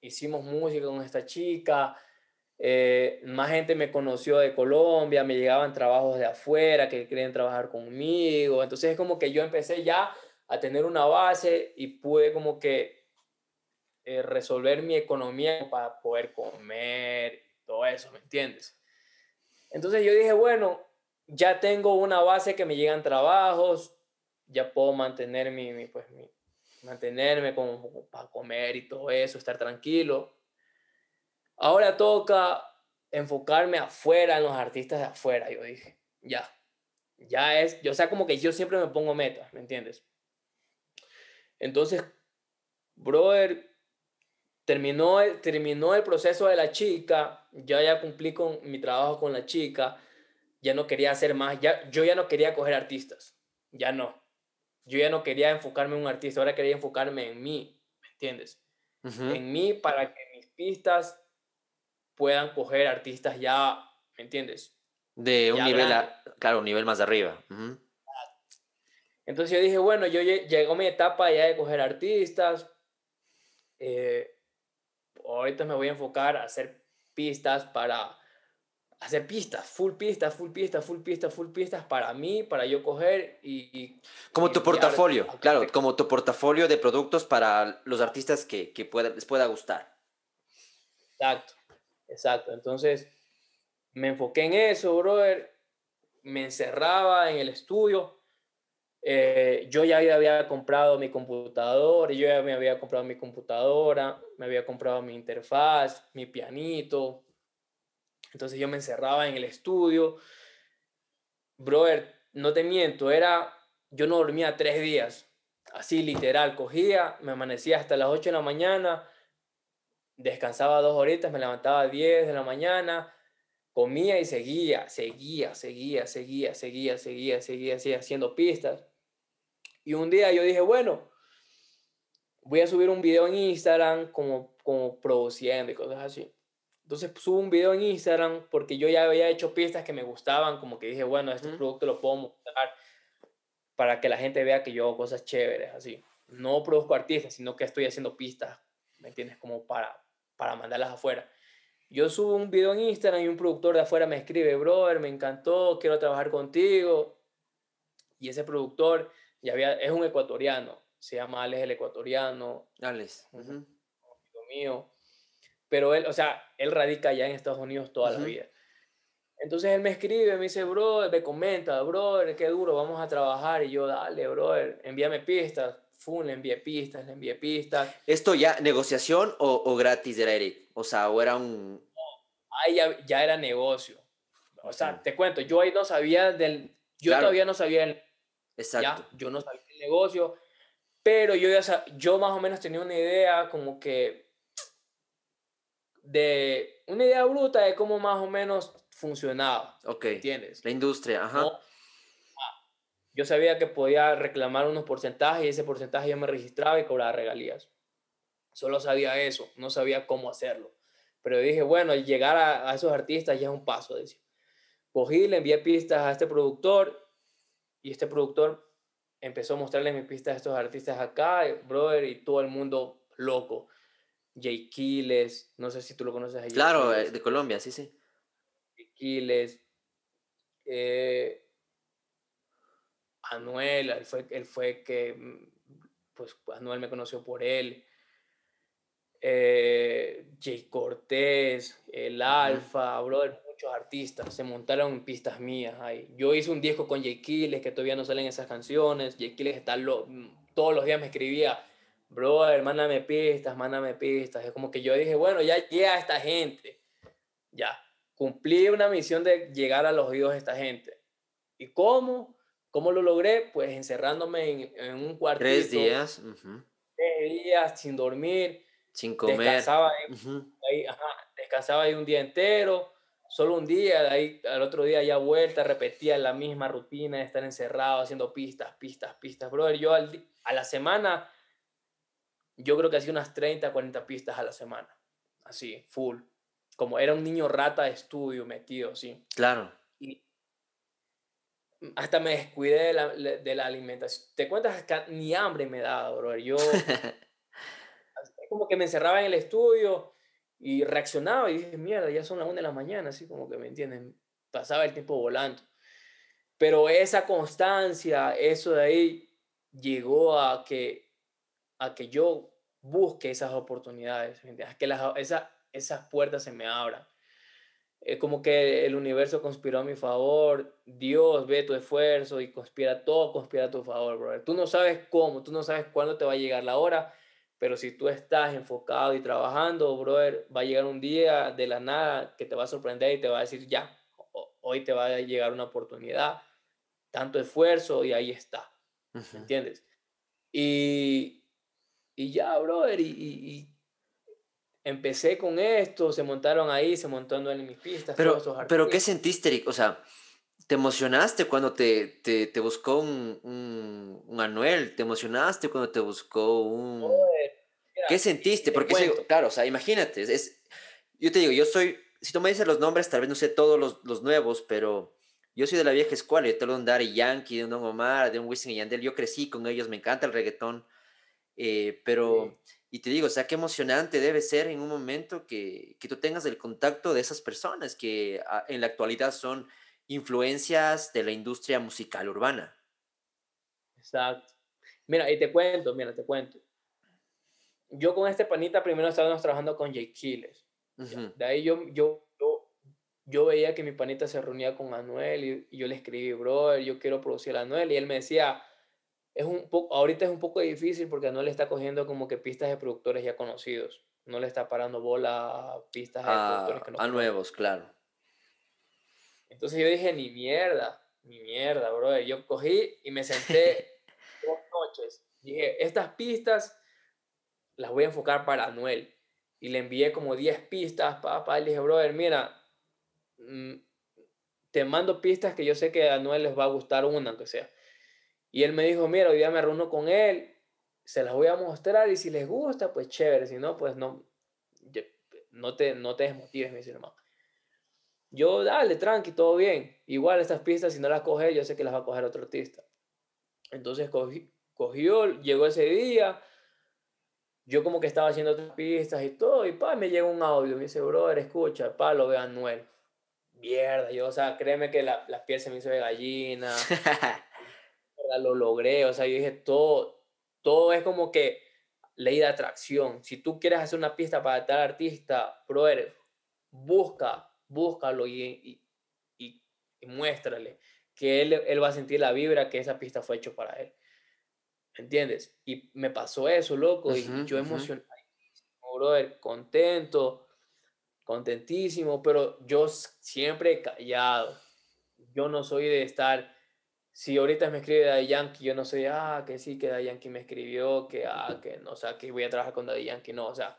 hicimos música con esta chica, eh, más gente me conoció de Colombia, me llegaban trabajos de afuera que querían trabajar conmigo, entonces es como que yo empecé ya a tener una base y pude como que eh, resolver mi economía para poder comer y todo eso, ¿me entiendes? Entonces yo dije, bueno, ya tengo una base que me llegan trabajos, ya puedo mantener mi, pues, mi, mantenerme como, para comer y todo eso, estar tranquilo. Ahora toca enfocarme afuera en los artistas de afuera, yo dije, ya, ya es, yo, o sea, como que yo siempre me pongo metas, ¿me entiendes? Entonces, brother, terminó, terminó el proceso de la chica, ya ya cumplí con mi trabajo con la chica, ya no quería hacer más, ya, yo ya no quería coger artistas, ya no yo ya no quería enfocarme en un artista, ahora quería enfocarme en mí, ¿me entiendes? En mí para que mis pistas puedan coger artistas ya, ¿me entiendes? De un nivel, claro, un nivel más arriba. Entonces yo dije, bueno, yo llegó mi etapa ya de coger artistas. Eh, ahorita me voy a enfocar a hacer pistas para hacer pistas, full pistas, full pistas, full pistas, full pistas para mí, para yo coger y... como tu portafolio, claro, como tu portafolio de productos para los artistas que, que les pueda gustar. Exacto, exacto. Entonces, me enfoqué en eso, brother. Me encerraba en el estudio. Eh, yo ya había comprado mi computador, yo ya me había comprado mi computadora, me había comprado mi interfaz, mi pianito, entonces yo me encerraba en el estudio. Brother, no te miento, era, yo no dormía tres días, así literal, cogía, me amanecía hasta las 8 de la mañana, descansaba dos horitas, me levantaba a 10 de la mañana, comía y seguía, seguía, seguía, seguía, seguía, seguía, seguía, seguía haciendo pistas. Y un día yo dije, bueno, voy a subir un video en Instagram como, como produciendo y cosas así. Entonces subo un video en Instagram porque yo ya había hecho pistas que me gustaban, como que dije, bueno, este producto lo puedo mostrar para que la gente vea que yo hago cosas chéveres, así. No produzco artistas, sino que estoy haciendo pistas, ¿me entiendes? Como para, para mandarlas afuera. Yo subo un video en Instagram y un productor de afuera me escribe, brother, me encantó, quiero trabajar contigo. Y ese productor ya había, es un ecuatoriano, se llama Alex el ecuatoriano. Alex. amigo mío pero él, o sea, él radica allá en Estados Unidos toda la vida. Entonces él me escribe, me dice, bro, me comenta, bro, qué duro, vamos a trabajar. Y yo, dale, bro, envíame pistas. Fum, le envié pistas, le envié pistas. ¿Esto ya negociación o, o gratis era Eric? O sea, o era un... ahí ya, ya, era negocio. O sea, te cuento, yo ahí no sabía del... Yo todavía no sabía el... Exacto. yo no sabía el negocio, pero yo ya yo más o menos tenía una idea como que de una idea bruta de cómo más o menos funcionaba. Ok. ¿Entiendes? La industria, ajá. Yo sabía que podía reclamar unos porcentajes y ese porcentaje yo me registraba y cobraba regalías. Solo sabía eso, no sabía cómo hacerlo. Pero dije, bueno, llegar a, esos artistas ya es un paso. Decía. Cogí, le envié pistas a este productor y este productor empezó a mostrarle mis pistas a estos artistas acá, brother, y todo el mundo loco. Jay Quiles, no sé si tú lo conoces. A claro, eh, de Colombia, sí, sí. Jay Quiles, eh, Anuel, él fue, él fue que, mm, pues Anuel me conoció por él. Eh, Jay Cortés, el Alfa, brother, muchos artistas se montaron en pistas mías ahí. Yo hice un disco con Jay Quiles que todavía no salen esas canciones. Jay Quiles está lo, mm, todos los días me escribía brother, mándame pistas, mándame pistas. Es como que yo dije, bueno, ya llega esta gente. Ya, cumplí una misión de llegar a los oídos de esta gente. ¿Y cómo? ¿Cómo lo logré? Pues encerrándome en, un cuartito. Tres días. Tres días sin dormir. Sin comer. Descansaba ahí, descansaba ahí un día entero, solo un día, de ahí al otro día ya vuelta, repetía la misma rutina de estar encerrado, haciendo pistas, pistas, pistas. Brother, yo al, a la semana, yo creo que hacía unas 30, 40 pistas a la semana. Así, full. Como era un niño rata de estudio metido, sí. Claro. Hasta me descuidé de la, de la alimentación. Te cuentas que ni hambre me daba, brother. Yo como que me encerraba en el estudio y reaccionaba y dije, mierda, ya son las 1 de la mañana, así como que me entienden. Pasaba el tiempo volando. Pero esa constancia, eso de ahí, llegó a que, a que yo busque esas oportunidades, a que las, esa, esas puertas se me abran. Es como que el universo conspiró a mi favor, Dios ve tu esfuerzo y conspira todo, conspira a tu favor, brother. Tú no sabes cómo, tú no sabes cuándo te va a llegar la hora, pero si tú estás enfocado y trabajando, brother, va a llegar un día de la nada que te va a sorprender y te va a decir, ya, hoy te va a llegar una oportunidad, tanto esfuerzo y ahí está. ¿Me entiendes? Y, y ya, brother, y, y, empecé con esto, se montaron ahí, se montaron en mis pistas. Pero, pero ¿qué sentiste, Eric? O sea, ¿te emocionaste cuando te, te, te buscó un, un, un, Anuel? ¿Te emocionaste cuando te buscó un... ¿Qué sentiste? Porque, claro, o sea, imagínate, es, yo te digo, yo soy, si tú me dices los nombres, tal vez no sé todos los, los nuevos, pero yo soy de la vieja escuela, yo te lo un Daddy Yankee, de un Don Omar, de un Wisin y Yandel, yo crecí con ellos, me encanta el reggaetón, eh, pero, y te digo, o sea, qué emocionante debe ser en un momento que, que tú tengas el contacto de esas personas que ah, en la actualidad son influencias de la industria musical urbana. Exacto. Mira, y te cuento, mira, te cuento. Yo con este panita primero estábamos trabajando con Jake Quiles. De ahí yo, yo yo veía que mi panita se reunía con Anuel y, yo le escribí, bro, yo quiero producir a Anuel. Y él me decía, es un poco, ahorita es un poco difícil porque Anuel está cogiendo como que pistas de productores ya conocidos. No le está parando bola a pistas de productores que no A nuevos, claro. Entonces yo dije, ni mierda, ni mierda, bro. Yo cogí y me senté dos noches. Dije, estas pistas las voy a enfocar para Anuel. Y le envié como 10 pistas, papá. Y le dije, brother, mira, Mm, te mando pistas que yo sé que a Anuel les va a gustar una, aunque sea. Y él me dijo, mira, hoy día me reúno con él, se las voy a mostrar y si les gusta, pues chévere, si no, pues no, no te, no te desmotives, mi hermano. Yo, dale, tranqui, todo bien. Igual estas pistas, si no las coge, yo sé que las va a coger otro artista. Entonces cogió, llegó ese día, yo como que estaba haciendo otras pistas y todo, y pa, me llega un audio, me dice, brother, escucha, pa, lo ve Anuel mierda, yo, o sea, créeme que la, la piel se me hizo de gallina, lo logré, o sea, yo dije, todo, todo es como que ley de atracción. Si tú quieres hacer una pista para tal artista, brother, busca, búscalo y, y, y, muéstrale que él, él, va a sentir la vibra que esa pista fue hecho para él. ¿Entiendes? Y me pasó eso, loco, y yo emocionado, brother, contento contentísimo, pero yo siempre callado. Yo no soy de estar, si ahorita me escribe Daddy Yankee, yo no soy, ah, que sí, que Daddy Yankee me escribió, que, ah, que no, o sea, que voy a trabajar con Daddy Yankee, no, o sea,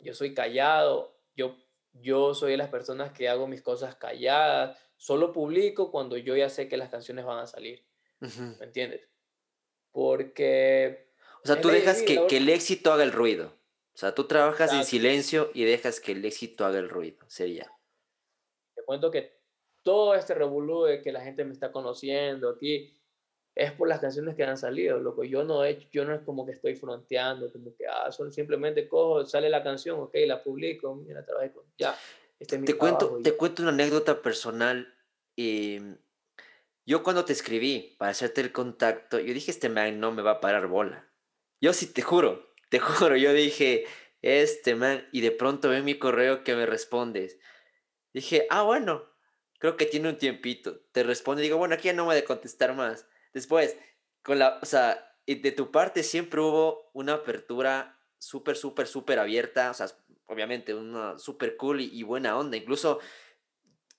yo soy callado, yo, yo soy de las personas que hago mis cosas calladas, solo publico cuando yo ya sé que las canciones van a salir, ¿me entiendes? Porque... O sea, tú dejas que, que el éxito haga el ruido. O sea, tú trabajas en silencio y dejas que el éxito haga el ruido, sería. Te cuento que todo este revolú de que la gente me está conociendo aquí es por las canciones que han salido, lo que yo no he hecho, yo no es como que estoy fronteando, como que, ah, simplemente cojo, sale la canción, ok, la publico, mira, trabajé con, ya, este te cuento, Te cuento una anécdota personal. Em, yo cuando te escribí para hacerte el contacto, yo dije, este man no me va a parar bola. Yo sí te juro, te juro, yo dije, este man, y de pronto ve mi correo que me respondes. Dije, ah, bueno, creo que tiene un tiempito. Te responde, digo, bueno, aquí no me de contestar más. Después, con la, o sea, de tu parte siempre hubo una apertura súper, súper, súper abierta, o sea, obviamente una súper cool y, buena onda. Incluso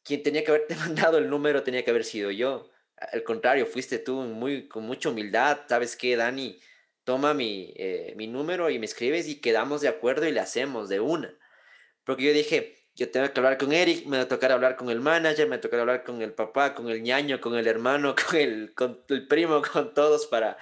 quien tenía que haberte mandado el número tenía que haber sido yo. Al contrario, fuiste tú muy, con mucha humildad. ¿Sabes qué, Dani? toma mi, eh, mi número y me escribes y quedamos de acuerdo y le hacemos de una. Porque yo dije, yo tengo que hablar con Eric, me va a tocar hablar con el manager, me va a tocar hablar con el papá, con el ñaño, con el hermano, con el, con el primo, con todos para...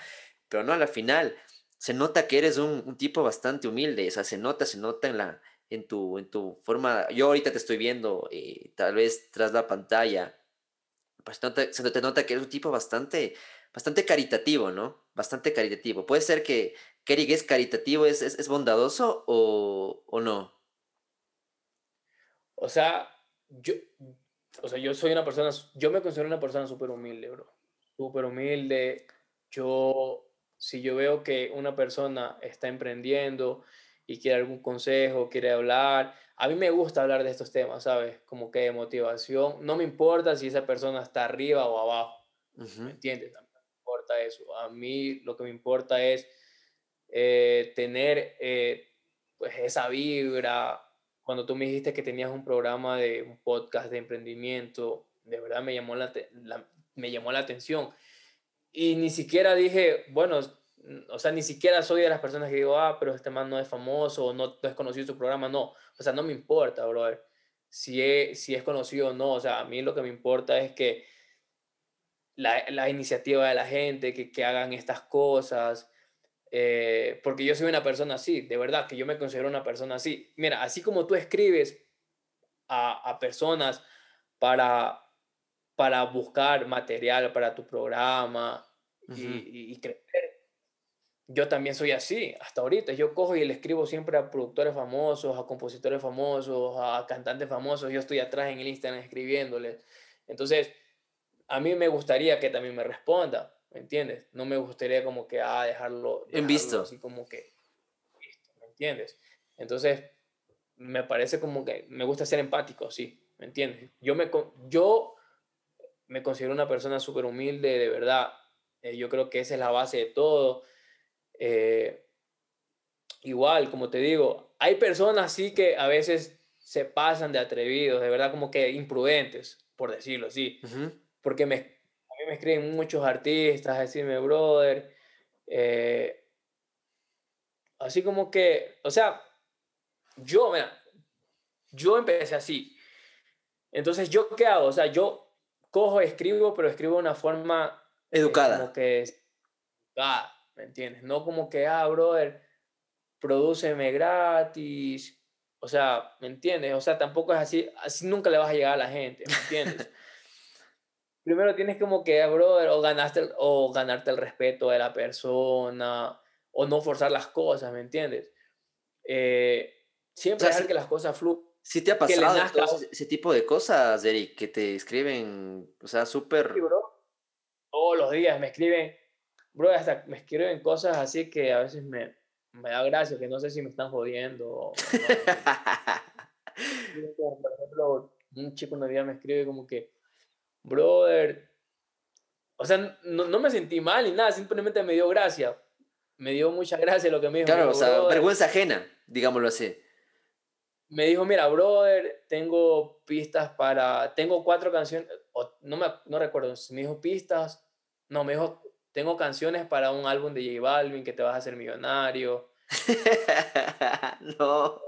Pero no, a la final se nota que eres un, un, tipo bastante humilde, o sea, se nota, se nota en, la, en, tu, en tu forma... Yo ahorita te estoy viendo, eh, tal vez tras la pantalla, pues nota, se te nota que eres un tipo bastante, bastante caritativo, ¿no? Bastante caritativo. Puede ser que, que Eric es caritativo, es, es, es bondadoso o, o no. O sea, yo, o sea, yo soy una persona, yo me considero una persona súper humilde, bro. Súper humilde. Yo, si yo veo que una persona está emprendiendo y quiere algún consejo, quiere hablar, a mí me gusta hablar de estos temas, ¿sabes? Como que de motivación. No me importa si esa persona está arriba o abajo. ¿Me entiendes? No me importa eso. A mí lo que me importa es eh, tener eh, pues esa vibra, cuando tú me dijiste que tenías un programa de un podcast de emprendimiento, de verdad me llamó la, me llamó la atención. Y ni siquiera dije, bueno, o sea, ni siquiera soy de las personas que digo, ah, pero este man no es famoso o no, no es conocido su programa, no. O sea, no me importa, brother, si es, si es conocido o no. O sea, a mí lo que me importa es que la, la iniciativa de la gente, que, que hagan estas cosas, eh, porque yo soy una persona así, de verdad, que yo me considero una persona así. Mira, así como tú escribes a, a personas para, para buscar material para tu programa y, y, crecer, yo también soy así, hasta ahorita. Yo cojo y le escribo siempre a productores famosos, a compositores famosos, a cantantes famosos. Yo estoy atrás en el Instagram escribiéndoles. Entonces, a mí me gustaría que también me responda ¿me entiendes? No me gustaría como que, ah, dejarlo, en visto. Así como que, ¿me entiendes? Entonces, me parece como que me gusta ser empático, sí, ¿me entiendes? Yo me, yo me considero una persona súper humilde, de verdad. Eh, yo creo que esa es la base de todo. Eh, igual, como te digo, hay personas sí que a veces se pasan de atrevidos, de verdad como que imprudentes, por decirlo así, porque me, me escriben muchos artistas a decirme, brother, eh, así como que, o sea, yo, mira, yo empecé así. Entonces, ¿yo qué hago? O sea, yo cojo, escribo, pero escribo de una forma... Eh, educada. como que educada, ¿me entiendes? No como que, ah, brother, prodúceme gratis. O sea, ¿me entiendes? O sea, tampoco es así, así nunca le vas a llegar a la gente, ¿me entiendes? primero tienes como que, brother, o, ganaste, o ganarte el respeto de la persona, o no forzar las cosas, ¿me entiendes? Eh, siempre dejar que las cosas fluyan. ¿Sí te ha pasado ese tipo de cosas, Eric, que te escriben, o sea, súper... Todos los días me escriben, bro, hasta me escriben cosas así que a veces me, me da gracia, que no sé si me están jodiendo. Por ejemplo, un chico un día me escribe como que, brother, o sea, no, no, me sentí mal ni nada, simplemente me dio gracia. Me dio mucha gracia lo que me dijo. Claro, o sea, vergüenza ajena, digámoslo así. Me dijo, mira, brother, tengo pistas para, tengo cuatro canciones, no, me, no recuerdo, me dijo pistas, no, me dijo, tengo canciones para un álbum de J Balvin que te vas a hacer millonario. no.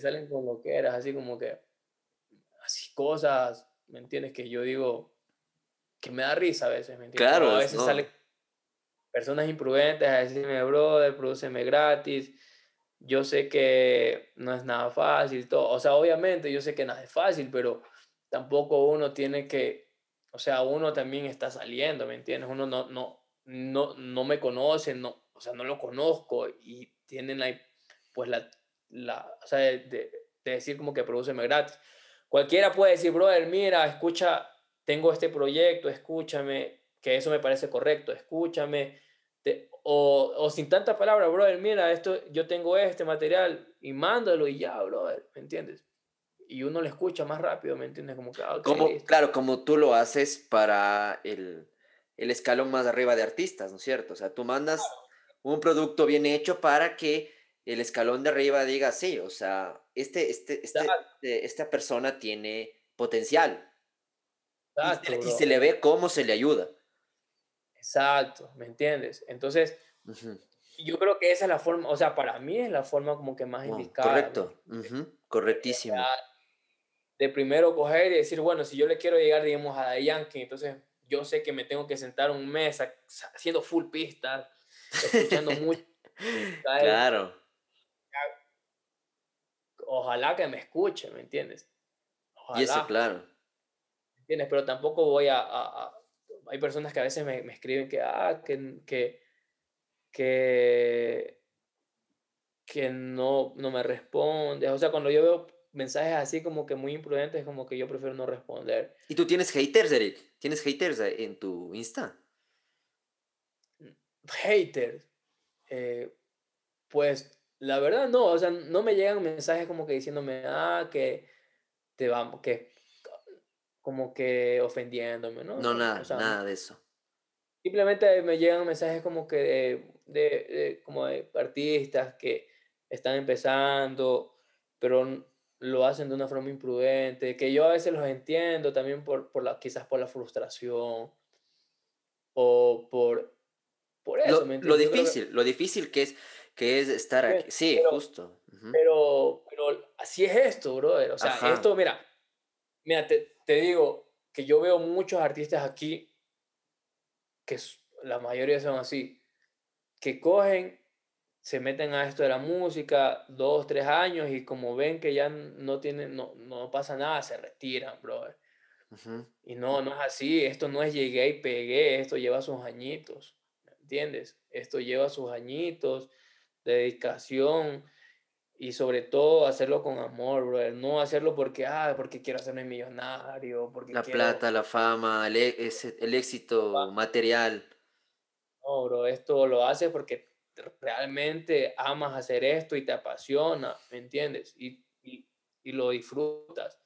Salen con lo que eras, así como que, así cosas ¿me entiendes? Que yo digo que me da risa a veces, ¿me entiendes? Claro. a veces salen personas imprudentes a decirme, brother, produceme gratis. Yo sé que no es nada fácil, todo. O sea, obviamente yo sé que nada es fácil, pero tampoco uno tiene que, o sea, uno también está saliendo, ¿me entiendes? Uno no, no, no, no me conoce, no, o sea, no lo conozco y tienen ahí, pues, la, la o sea, de, de, decir como que produceme gratis. Cualquiera puede decir, brother, mira, escucha, tengo este proyecto, escúchame, que eso me parece correcto, escúchame. o, o, sin tantas palabras, brother, mira, esto, yo tengo este material y mándalo y ya, brother, ¿me entiendes? Y uno le escucha más rápido, ¿me entiendes? Como que, ah, como, claro, como tú lo haces para el, el, escalón más arriba de artistas, ¿no es cierto? O sea, tú mandas un producto bien hecho para que el escalón de arriba diga, sí, o sea, este, este, este, este esta persona tiene potencial. y, se, le ve cómo se le ayuda. Exacto, ¿me entiendes? Entonces, yo creo que esa es la forma, o sea, para mí es la forma como que más indicada. Correcto, correctísimo. De primero coger y decir, bueno, si yo le quiero llegar, digamos, a Yankee, entonces yo sé que me tengo que sentar un mes haciendo full pistas, escuchando mucho. claro. Ojalá que me escuche, ¿me entiendes? Ojalá. Y eso, claro. ¿Me entiendes? Pero tampoco voy a, a, Hay personas que a veces me, me escriben que, ah, que, que, que, que no, no me responde. O sea, cuando yo veo mensajes así como que muy imprudentes, como que yo prefiero no responder. ¿Y tú tienes haters, Eric? ¿Tienes haters en tu Insta? Haters. Eh, pues la verdad no, o sea, no me llegan mensajes como que diciéndome, ah, que te vamos, que como que ofendiéndome, ¿no? No, nada, nada de eso. Simplemente me llegan mensajes como que de, como de artistas que están empezando, pero lo hacen de una forma imprudente, que yo a veces los entiendo también por, por la, quizás por la frustración o por, por eso. Lo, lo difícil, lo difícil que es, que es estar aquí. Sí, justo. pero, pero así es esto, brother. O sea, esto, mira, mira, te, te digo que yo veo muchos artistas aquí que la mayoría son así, que cogen se meten a esto de la música dos, tres años y como ven que ya no tienen, no, no pasa nada, se retiran, brother. Y no, no es así, esto no es llegué y pegué, esto lleva sus añitos, ¿me entiendes? Esto lleva sus añitos de dedicación y sobre todo hacerlo con amor, brother, no hacerlo porque, ah, porque quiero hacerme millonario, porque La plata, la fama, el, e, el éxito material. No, bro, esto lo hace porque realmente amas hacer esto y te apasiona, ¿me entiendes? Y, y, y, lo disfrutas,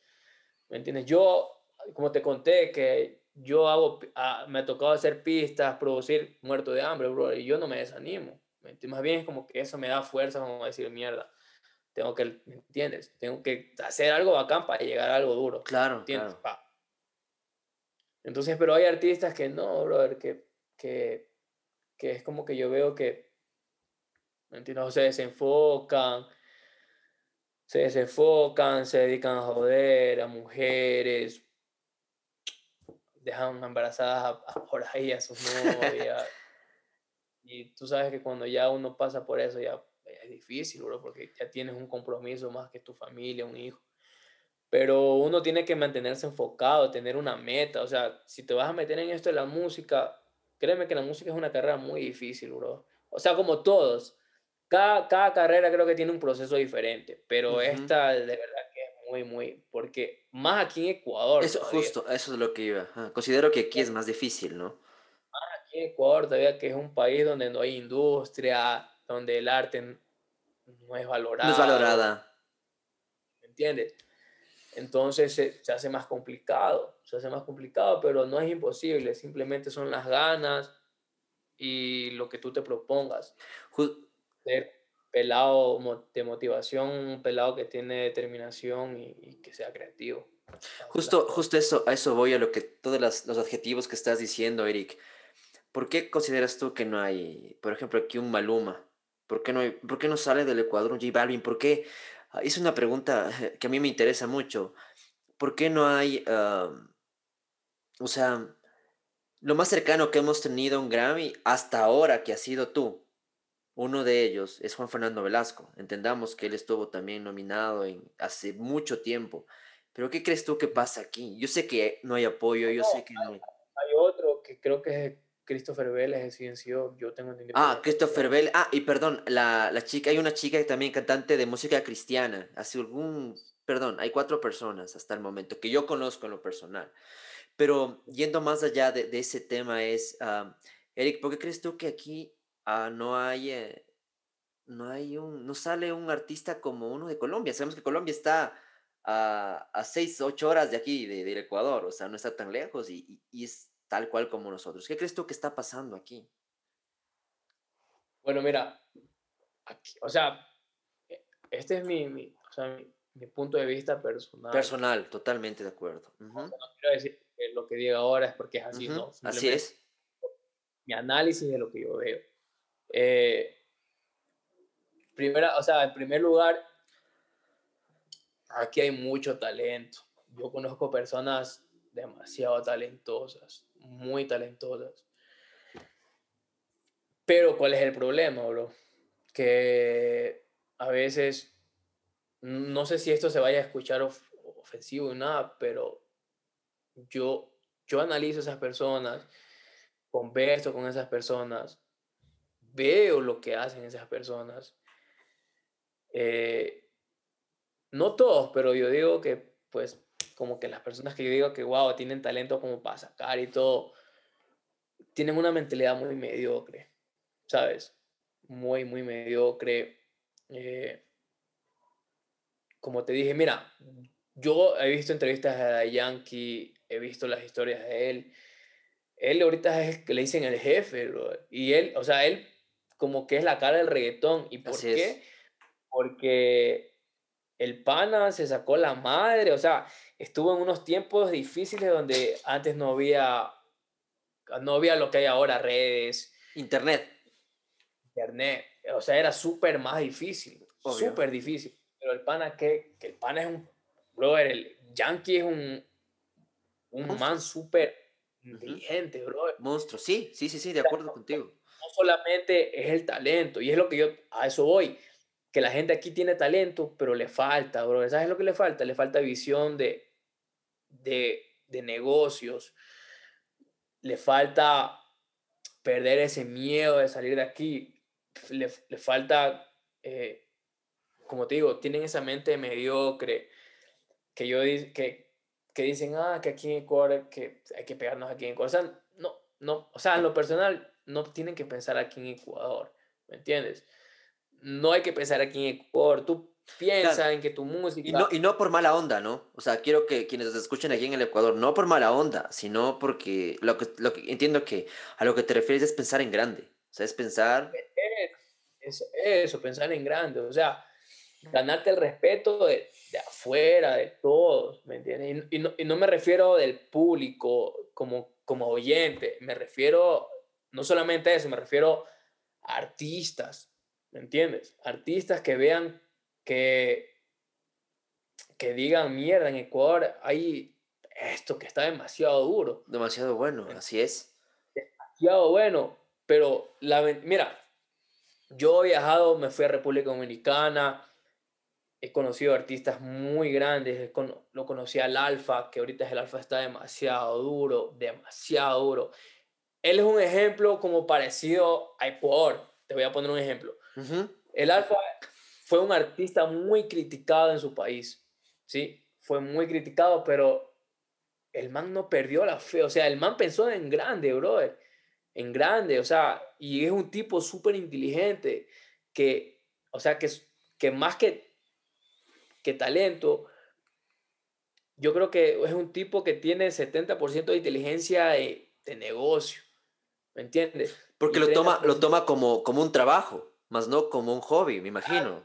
¿me entiendes? Yo, como te conté, que yo hago, ah, me ha tocado hacer pistas, producir muerto de hambre, bro, y yo no me desanimo. Más bien es como que eso me da fuerza, como decir, mierda, tengo que, ¿me entiendes? Tengo que hacer algo bacán para llegar a algo duro. Claro, ¿entiendes? claro. Entonces, pero hay artistas que no, brother, que, que, que es como que yo veo que ¿me Se desenfocan, se desenfocan, se dedican a joder a mujeres, dejan embarazadas por ahí a sus novias. Y tú sabes que cuando ya uno pasa por eso, ya, es difícil, bro, porque ya tienes un compromiso más que tu familia, un hijo. Pero uno tiene que mantenerse enfocado, tener una meta. O sea, si te vas a meter en esto de la música, créeme que la música es una carrera muy difícil, bro. O sea, como todos cada, cada carrera creo que tiene un proceso diferente, pero esta de verdad que es muy, muy, porque más aquí en Ecuador. Eso, justo, eso es lo que iba. Considero que aquí es más difícil, ¿no? Ecuador todavía que es un país donde no hay industria, donde el arte no es valorado. No es valorada. ¿Me entiendes? Entonces se, se, hace más complicado, se hace más complicado, pero no es imposible, simplemente son las ganas y lo que tú te propongas ser pelado de motivación, un pelado que tiene determinación y, que sea creativo. Justo, justo eso, a eso voy, a lo que todos los, adjetivos que estás diciendo, Eric. ¿Por qué consideras tú que no hay, por ejemplo, aquí un Maluma? ¿Por qué no, hay, por qué no sale del Ecuador un J Balvin? ¿Por qué? Ah, es una pregunta que a mí me interesa mucho. ¿Por qué no hay, o sea, lo más cercano que hemos tenido a un Grammy hasta ahora que ha sido tú? Uno de ellos es Juan Fernando Velasco. Entendamos que él estuvo también nominado en, hace mucho tiempo. Pero ¿qué crees tú que pasa aquí? Yo sé que no hay apoyo, yo sé que no hay... Hay otro que creo que es Christopher Vélez en Ciencio, yo tengo entendido. Ah, Christopher Vélez. Ah, y perdón, la, la, chica, hay una chica también cantante de música cristiana. Hace algún, perdón, hay cuatro personas hasta el momento que yo conozco en lo personal. Pero yendo más allá de, de ese tema es, ah, Eric, ¿por qué crees tú que aquí Ah, no hay, eh, no hay un, no sale un artista como uno de Colombia. Sabemos que Colombia está a, a seis, ocho horas de aquí, de, del Ecuador, o sea, no está tan lejos y, y, es tal cual como nosotros. ¿Qué crees tú que está pasando aquí? Bueno, mira, aquí, o sea, e, este es mi, mi, o sea, mi, punto de vista personal. Personal, totalmente de acuerdo. No quiero decir que lo que diga ahora es porque es así, no. Así es. Mi análisis de lo que yo veo. Eh, primera, o sea, en primer lugar, aquí hay mucho talento. Yo conozco personas demasiado talentosas, muy talentosas. Pero ¿cuál es el problema, bro? Que a veces, no sé si esto se vaya a escuchar ofensivo y nada, pero yo, yo analizo esas personas, converso con esas personas, veo lo que hacen esas personas. Eh, no todos, pero yo digo que, pues, como que las personas que yo digo que, wow, tienen talento como para sacar y todo, tienen una mentalidad muy mediocre, ¿sabes? Muy, muy mediocre. Eh, como te dije, mira, yo he visto entrevistas de Yankee, he visto las historias de él. Él ahorita es que le dicen el jefe, Y él, o sea, él como que es la cara del reggaetón. ¿Y por qué? Porque el pana se sacó la madre, o sea, estuvo en unos tiempos difíciles donde antes no había, no había lo que hay ahora, redes. Internet. Internet, o sea, era súper más difícil, súper difícil. Pero el pana, que, que el pana es un, brother, el Yankee es un, un man súper inteligente, brother. Monstruo, sí, sí, sí, sí, de acuerdo contigo. No solamente es el talento, y es lo que yo, a eso voy, que la gente aquí tiene talento, pero le falta, bro. ¿Sabes lo que le falta? Le falta visión de, de, de negocios. Le falta perder ese miedo de salir de aquí. Le, le falta, eh, como te digo, tienen esa mente mediocre que yo que, que dicen, ah, que aquí en Ecuador que hay que pegarnos aquí en Ecuador. O sea, no, no, o sea, en lo personal, no tienen que pensar aquí en Ecuador, ¿me entiendes? no hay que pensar aquí en Ecuador. Tú piensas en que tu música... Y no, y no por mala onda, ¿no? O sea, quiero que quienes escuchen aquí en el Ecuador, no por mala onda, sino porque lo que, lo que entiendo que a lo que te refieres es pensar en grande. O sea, es pensar... Es, eso, pensar en grande. O sea, ganarte el respeto de, de afuera, de todos, ¿me entiendes? Y, no, y, no, me refiero del público como, como oyente, me refiero no solamente a eso, me refiero a artistas, ¿Me entiendes? Artistas que vean que, que digan, mierda, en Ecuador hay esto que está demasiado duro. Demasiado bueno, así es. Demasiado bueno, pero la, mira, yo he viajado, me fui a República Dominicana, he conocido artistas muy grandes, lo conocí al Alfa, que ahorita el Alfa está demasiado duro, demasiado duro. Él es un ejemplo como parecido a Ecuador. Te voy a poner un ejemplo. El Alfa fue un artista muy criticado en su país, ¿sí? Fue muy criticado, pero el man no perdió la fe, o sea, el man pensó en grande, brother, en grande, o sea, y es un tipo súper inteligente, que, o sea, que, que más que, que talento, yo creo que es un tipo que tiene 70% de inteligencia de, de, negocio, ¿me entiendes? Porque lo toma, lo toma como, como un trabajo más no como un hobby, me imagino.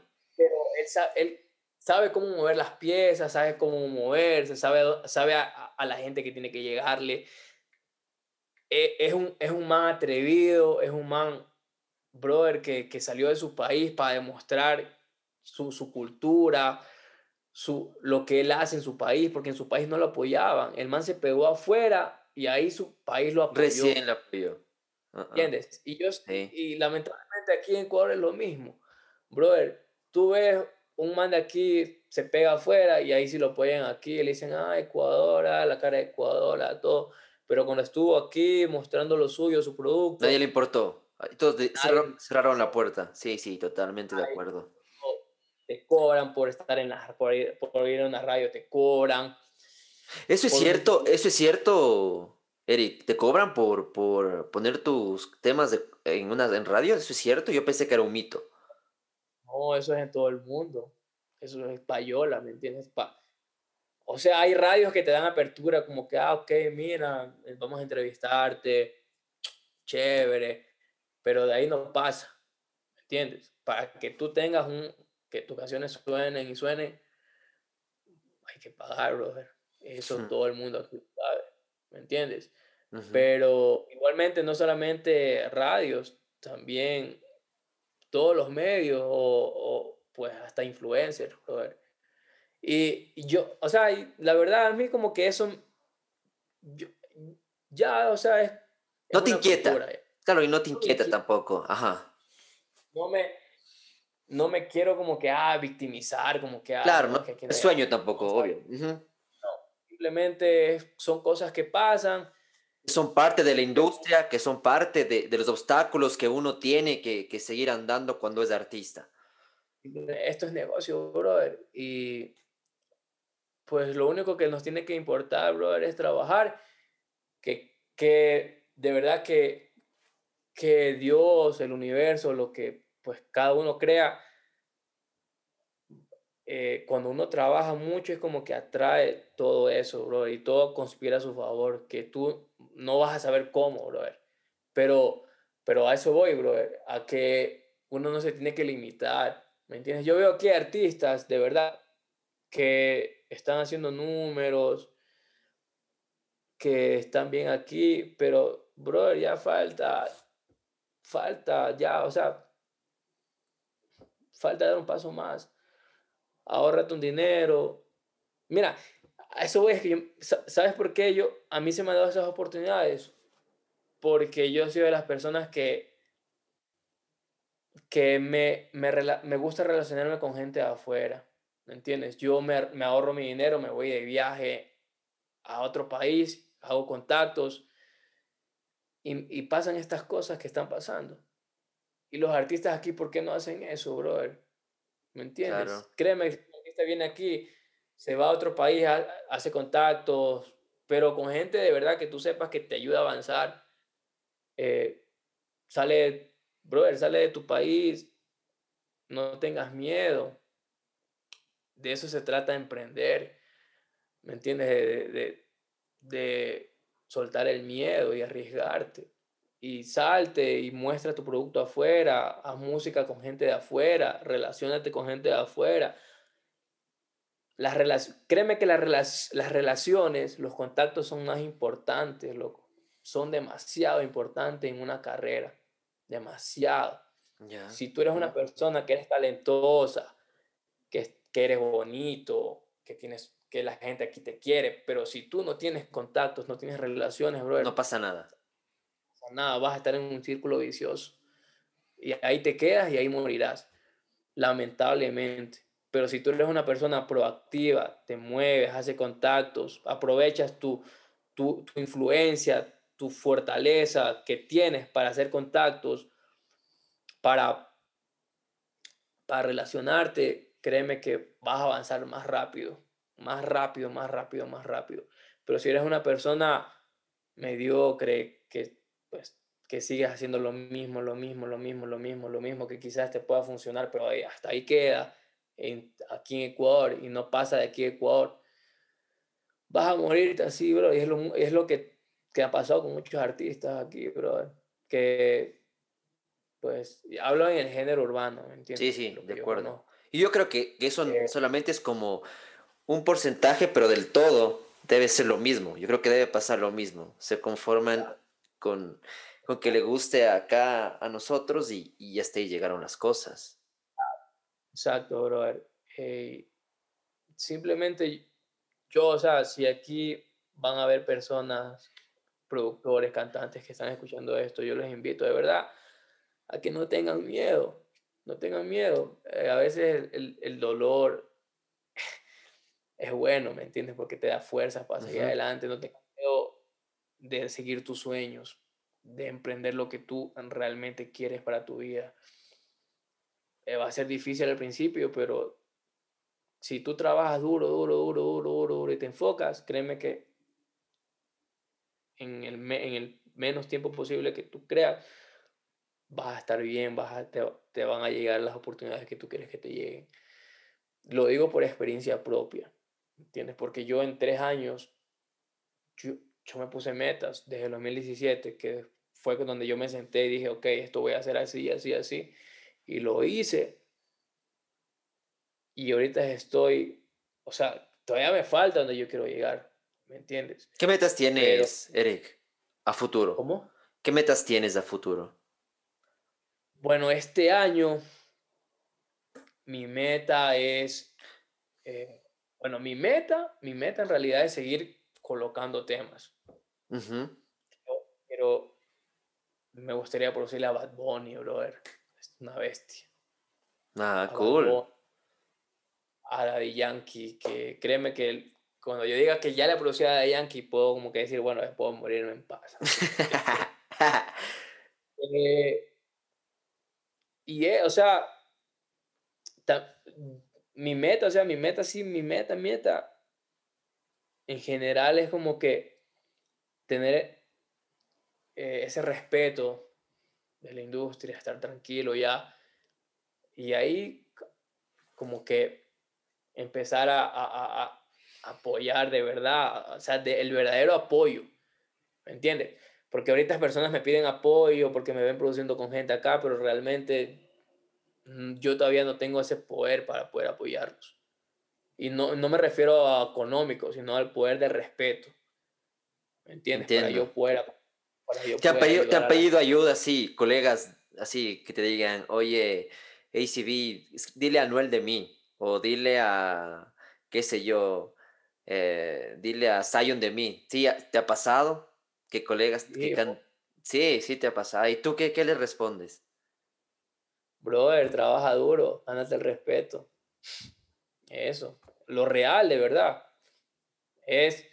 Él, sabe, cómo mover las piezas, sabe cómo moverse, sabe, sabe a, la gente que tiene que llegarle. E, es, un, es un man atrevido, es un man, brother, que, que salió de su país para demostrar su, su cultura, su, lo que él hace en su país, porque en su país no lo apoyaban. El man se pegó afuera y ahí su país lo apoyó. Recién lo apoyó. ¿Entiendes? Y, yo, y lamentablemente aquí en Ecuador es lo mismo. Brother, tú ves un man de aquí, se pega afuera y ahí sí lo apoyan aquí, le dicen, ah, Ecuador, ah, la cara de Ecuador, ah, todo. Pero cuando estuvo aquí mostrando lo suyo, su producto. Nadie le importó. Todos cerraron, la puerta. Sí, sí, totalmente de acuerdo. Te cobran por estar en la, por ir, por ir a una radio, te cobran. Eso es cierto, eso es cierto, Eric, ¿te cobran por, por poner tus temas de, en, una, en radio? ¿Eso es cierto? Yo pensé que era un mito. No, eso es en todo el mundo. Eso es payola, ¿me entiendes? Pa o sea, hay radios que te dan apertura como que, ah, ok, mira, vamos a entrevistarte, chévere, pero de ahí no pasa, ¿me entiendes? Para que tú tengas un, que tus canciones suenen y suenen, hay que pagar, brother. Eso todo el mundo aquí sabe. ¿me entiendes? Pero igualmente no solamente radios, también todos los medios o, pues hasta influencers, Y, yo, o sea, la verdad a mí como que eso, ya, o sea, es... no te inquieta. claro, y no te inquieta tampoco, ajá. No me, no me quiero como que, ah, victimizar, como que... Ah, claro, no, sueño tampoco, obvio. No, simplemente son cosas que pasan son parte de la industria, que son parte de, de los obstáculos que uno tiene que, que, seguir andando cuando es artista. Esto es negocio, brother. Y pues lo único que nos tiene que importar, brother, es trabajar. Que, que de verdad que, que Dios, el universo, lo que pues cada uno crea, eh, cuando uno trabaja mucho es como que atrae todo eso, bro, y todo conspira a su favor, que tú no vas a saber cómo, bro, pero, pero a eso voy, bro, a que uno no se tiene que limitar, ¿me entiendes? Yo veo aquí artistas, de verdad, que están haciendo números, que están bien aquí, pero, bro, ya falta, falta, ya, o sea, falta dar un paso más ahorrate un dinero. Mira, eso es que yo, ¿sabes por qué yo, a mí se me han dado esas oportunidades? Porque yo soy de las personas que, que me, me, me gusta relacionarme con gente de afuera, ¿me entiendes? Yo me, me ahorro mi dinero, me voy de viaje a otro país, hago contactos y, y pasan estas cosas que están pasando. Y los artistas aquí, ¿por qué no hacen eso, brother? ¿Me entiendes? Créeme, el artista viene aquí, se va a otro país, hace contactos, pero con gente de verdad que tú sepas que te ayuda a avanzar. Eh, sale, brother, sale de tu país, no tengas miedo. De eso se trata de emprender, ¿me entiendes? de, de soltar el miedo y arriesgarte y salte y muestra tu producto afuera, haz música con gente de afuera, relacionate con gente de afuera. Las créeme que las, las relaciones, los contactos son más importantes, loco. Son demasiado importantes en una carrera. Demasiado. Si tú eres una persona que eres talentosa, que, que eres bonito, que tienes que la gente aquí te quiere, pero si tú no tienes contactos, no tienes relaciones, bro, no pasa nada nada, vas a estar en un círculo vicioso. Y ahí te quedas y ahí morirás, lamentablemente. Pero si tú eres una persona proactiva, te mueves, haces contactos, aprovechas tu, tu, tu influencia, tu fortaleza que tienes para hacer contactos, para, para relacionarte, créeme que vas a avanzar más rápido, más rápido, más rápido, más rápido. Pero si eres una persona mediocre, que pues que sigas haciendo lo mismo, lo mismo, lo mismo, lo mismo, lo mismo, que quizás te pueda funcionar, pero hasta ahí queda, en, aquí en Ecuador, y no pasa de aquí a Ecuador, vas a morirte así, bro, y es lo, es lo que, que ha pasado con muchos artistas aquí, bro, que, pues, hablo en el género urbano, ¿me entiendes? Sí, sí, de acuerdo. Y yo creo que, eso eh, solamente es como un porcentaje, pero del todo debe ser lo mismo. Yo creo que debe pasar lo mismo. Se conforman con, con que le guste acá a nosotros y, y hasta ahí llegaron las cosas. Exacto, brother. Eh, simplemente yo, o sea, si aquí van a haber personas, productores, cantantes que están escuchando esto, yo les invito de verdad a que no tengan miedo, no tengan miedo. Eh, a veces el, el, dolor es bueno, ¿me entiendes? Porque te da fuerza para seguir adelante, no miedo de seguir tus sueños, de emprender lo que tú realmente quieres para tu vida. Eh, va a ser difícil al principio, pero si tú trabajas duro, duro, duro, duro, duro, y te enfocas, créeme que en el, en el menos tiempo posible que tú creas, vas a estar bien, vas te, te, van a llegar las oportunidades que tú quieres que te lleguen. Lo digo por experiencia propia, ¿entiendes? Porque yo en tres años, yo, yo me puse metas desde el 2017, que fue donde yo me senté y dije, ok, esto voy a hacer así, así, así. Y lo hice. Y ahorita estoy, o sea, todavía me falta donde yo quiero llegar, ¿me entiendes? ¿Qué metas tienes, Eric, a futuro? ¿Cómo? ¿Qué metas tienes a futuro? Bueno, este año mi meta es, eh, bueno, mi meta, mi meta en realidad es seguir colocando temas. Pero, me gustaría producirle a Bad Bunny, brother. Es una bestia. Ah, cool. a Daddy Yankee, que créeme que cuando yo diga que ya le producí a Daddy Yankee, puedo como que decir, bueno, puedo morirme en paz. eh, y, o sea, mi meta, o sea, mi meta, sí, mi meta, meta, en general es como que tener eh, ese respeto de la industria, estar tranquilo ya, y ahí como que empezar a, a, a apoyar de verdad, o sea, de, el verdadero apoyo, ¿me entiendes? Porque ahorita personas me piden apoyo porque me ven produciendo con gente acá, pero realmente mm, yo todavía no tengo ese poder para poder apoyarlos. Y no, no me refiero a económico, sino al poder de respeto. ¿Me entiendes? Para yo. ¿Te, han pedido, ¿Te han pedido ayuda, sí, colegas, así, que te digan, oye, ACB, dile a Noel de mí, o dile a, qué sé yo, eh, dile a Zion de mí. ¿Sí, ¿Te ha pasado? ¿Qué colegas? Sí, sí, sí te ha pasado. ¿Y tú qué, qué le respondes? Brother, trabaja duro, gánate el respeto. Eso, lo real de verdad es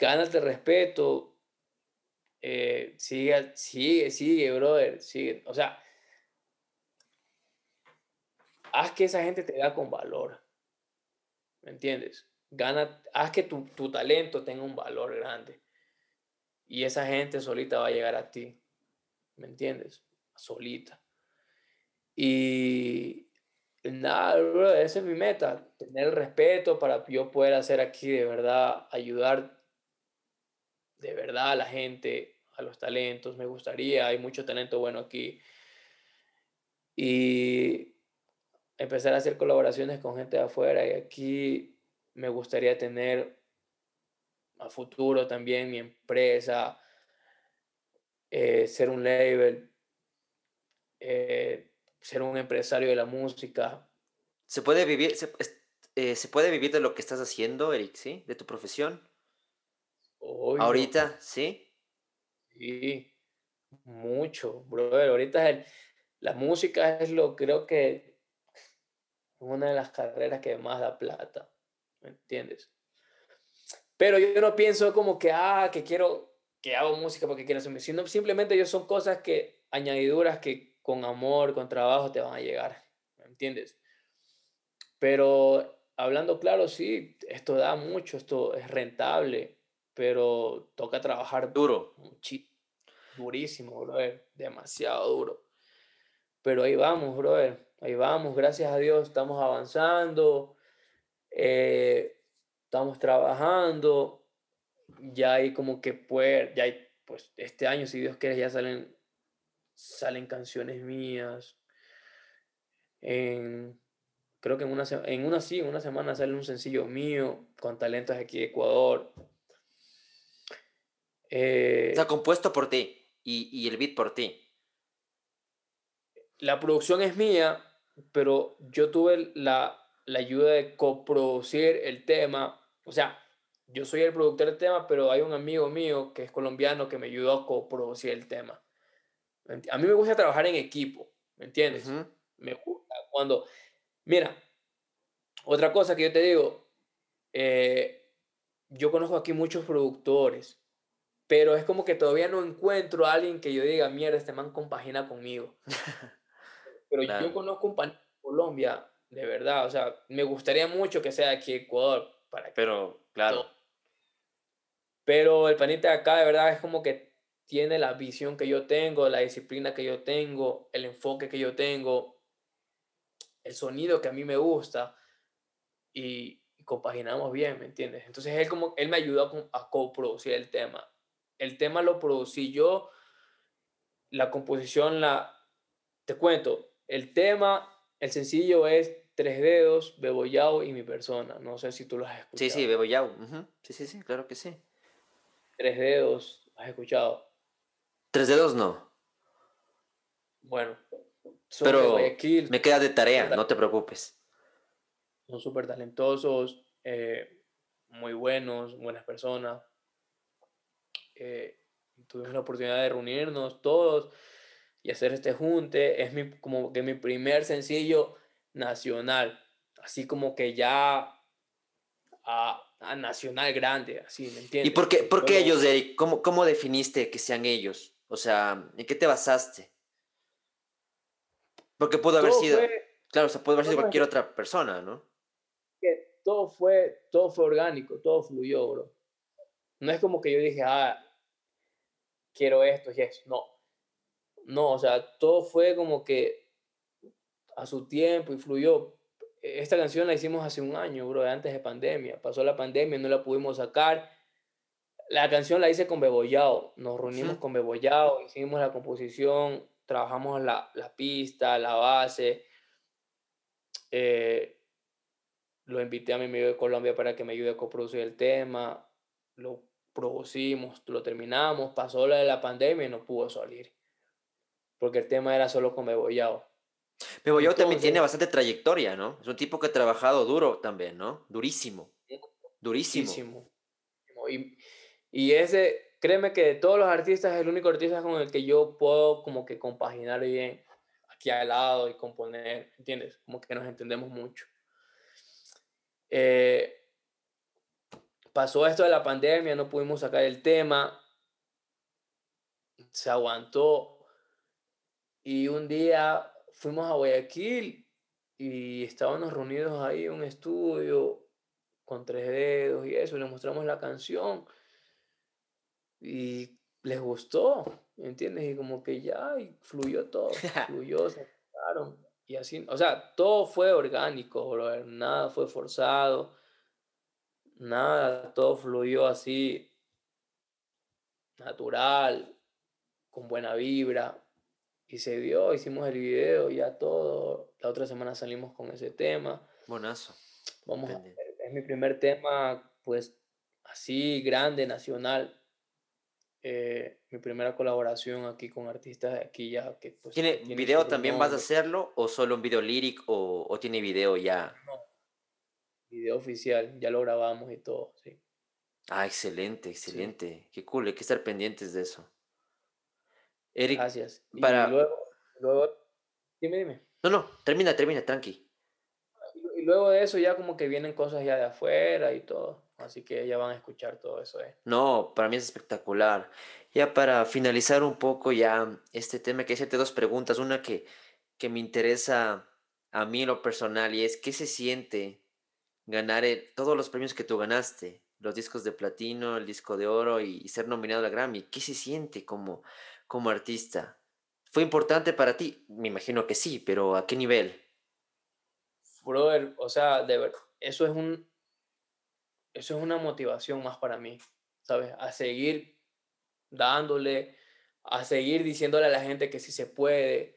gánate respeto, eh, sigue, sigue, sigue, brother, sigue. O sea, haz que esa gente te da con valor. ¿Me entiendes? Gana, haz que tu, tu talento tenga un valor grande. Y esa gente solita va a llegar a ti. ¿Me entiendes? Solita. Y nada, esa es mi meta. Tener el respeto para yo poder hacer aquí de verdad, ayudar de verdad a la gente, a los talentos. Me gustaría, hay mucho talento bueno aquí. Y empezar a hacer colaboraciones con gente de afuera. Y aquí me gustaría tener a futuro también mi empresa, eh, ser un label, eh, ser un empresario de la música. ¿Se puede vivir, eh, se, puede vivir de lo que estás haciendo, Eric, sí? ¿De tu profesión? Ahorita, ¿sí? Sí, mucho, brother. Ahorita la música es lo, creo que, una de las carreras que más da plata, ¿me entiendes? Pero yo no pienso como que, ah, que quiero, que hago música porque quiero hacer sino simplemente yo son cosas que, añadiduras que con amor, con trabajo te van a llegar, ¿me entiendes? Pero hablando claro, sí, esto da mucho, esto es rentable, pero toca trabajar duro. Durísimo, brother, demasiado duro. Pero ahí vamos, brother, ahí vamos, gracias a Dios estamos avanzando. Eh, estamos trabajando, ya hay como que puede, ya hay, pues este año, si Dios quiere, ya salen, salen canciones mías. En, creo que en una, en una sí, en una semana sale un sencillo mío con talentos aquí de Ecuador. Eh, Está compuesto por ti y, y el beat por ti. La producción es mía, pero yo tuve la, la ayuda de coproducir el tema o sea, yo soy el productor del tema, pero hay un amigo mío que es colombiano que me ayudó a coproducir el tema. A mí me gusta trabajar en equipo, ¿me entiendes? Me gusta cuando... Mira, otra cosa que yo te digo, eh, yo conozco aquí muchos productores, pero es como que todavía no encuentro a alguien que yo diga, mierda, este man compagina conmigo. pero yo conozco un pan Colombia, de verdad, o sea, me gustaría mucho que sea aquí Ecuador, pero, claro. Pero el panita de acá de verdad es como que tiene la visión que yo tengo, la disciplina que yo tengo, el enfoque que yo tengo, el sonido que a mí me gusta y, compaginamos bien, ¿me entiendes? Entonces él como él me ayudó a, a coproducir el tema. El tema lo producí yo, la composición la te cuento, el tema, el sencillo es Tres Dedos, Bebo Yao y mi persona. No sé si tú lo has escuchado. Sí, sí, Bebo Yao. Sí, sí, sí, claro que sí. Tres Dedos, ¿has escuchado? Tres Dedos no. Bueno, pero me queda de tarea, no te preocupes. Son súper talentosos, eh, muy buenos, buenas personas. Eh, tuvimos la oportunidad de reunirnos todos y hacer este junte. Es mi, como que mi primer sencillo nacional, así como que ya a, nacional grande, así, ¿me entiendes? ¿Y por qué, por qué ellos, Eric? ¿Cómo, ¿Cómo definiste que sean ellos? O sea, ¿en qué te basaste? Porque pudo haber sido, claro, o sea, pudo haber sido cualquier otra persona, ¿no? Que todo fue, todo fue orgánico, todo fluyó, bro. No es como que yo dije, ah, quiero esto y eso, no. No, o sea, todo fue como que a su tiempo y fluyó. Esta canción la hicimos hace un año, bro, antes de pandemia. Pasó la pandemia, no la pudimos sacar. La canción la hice con Bebollao. Nos reunimos con Bebollao, hicimos la composición, trabajamos la, la pista, la base. Eh, lo invité a mi amigo de Colombia para que me ayude a coproducir el tema. Lo producimos, lo terminamos. Pasó la de la pandemia y no pudo salir porque el tema era solo con Bebollao. Bebollao también tiene bastante trayectoria, ¿no? Es un tipo que ha trabajado duro también, ¿no? Durísimo. Durísimo. Y, y ese, créeme que de todos los artistas es el único artista con el que yo puedo como que compaginar bien aquí al lado y componer, ¿entiendes? Como que nos entendemos mucho. Eh, pasó esto de la pandemia, no pudimos sacar el tema, se aguantó. Y un día fuimos a Guayaquil y estábamos reunidos ahí en un estudio con tres dedos y eso, les mostramos la canción y les gustó, ¿entiendes? Y como que ya y fluyó todo, fluyó, se y así, o sea, todo fue orgánico, nada fue forzado, nada, todo fluyó así, natural, con buena vibra, y se dio, hicimos el video, ya todo. La otra semana salimos con ese tema. Bonazo. Vamos a es mi primer tema, pues, así grande, nacional. Eh, mi primera colaboración aquí con artistas de aquí ya. Que, pues, ¿Tiene, video también vas a hacerlo o solo un video lírico o, o, tiene video ya? Video oficial, ya lo grabamos y todo, sí. Ah, excelente, excelente. Qué cool, hay que estar pendientes de eso. Eric, Gracias. Y para... luego, luego, dime, dime. No, no, termina, termina, tranqui. Y luego de eso ya como que vienen cosas ya de afuera y todo. Así que ya van a escuchar todo eso. Eh. No, para mí es espectacular. Ya para finalizar un poco ya este tema, que hacerte dos preguntas. Una que, que me interesa a mí lo personal y es, ¿qué se siente ganar todos los premios que tú ganaste? Los discos de platino, el disco de oro y, y ser nominado a Grammy. ¿Qué se siente como como artista. ¿Fue importante para ti? Me imagino que sí, pero ¿a qué nivel? Brother, o sea, de ver, eso es un eso es una motivación más para mí, ¿sabes? A seguir dándole, a seguir diciéndole a la gente que sí se puede,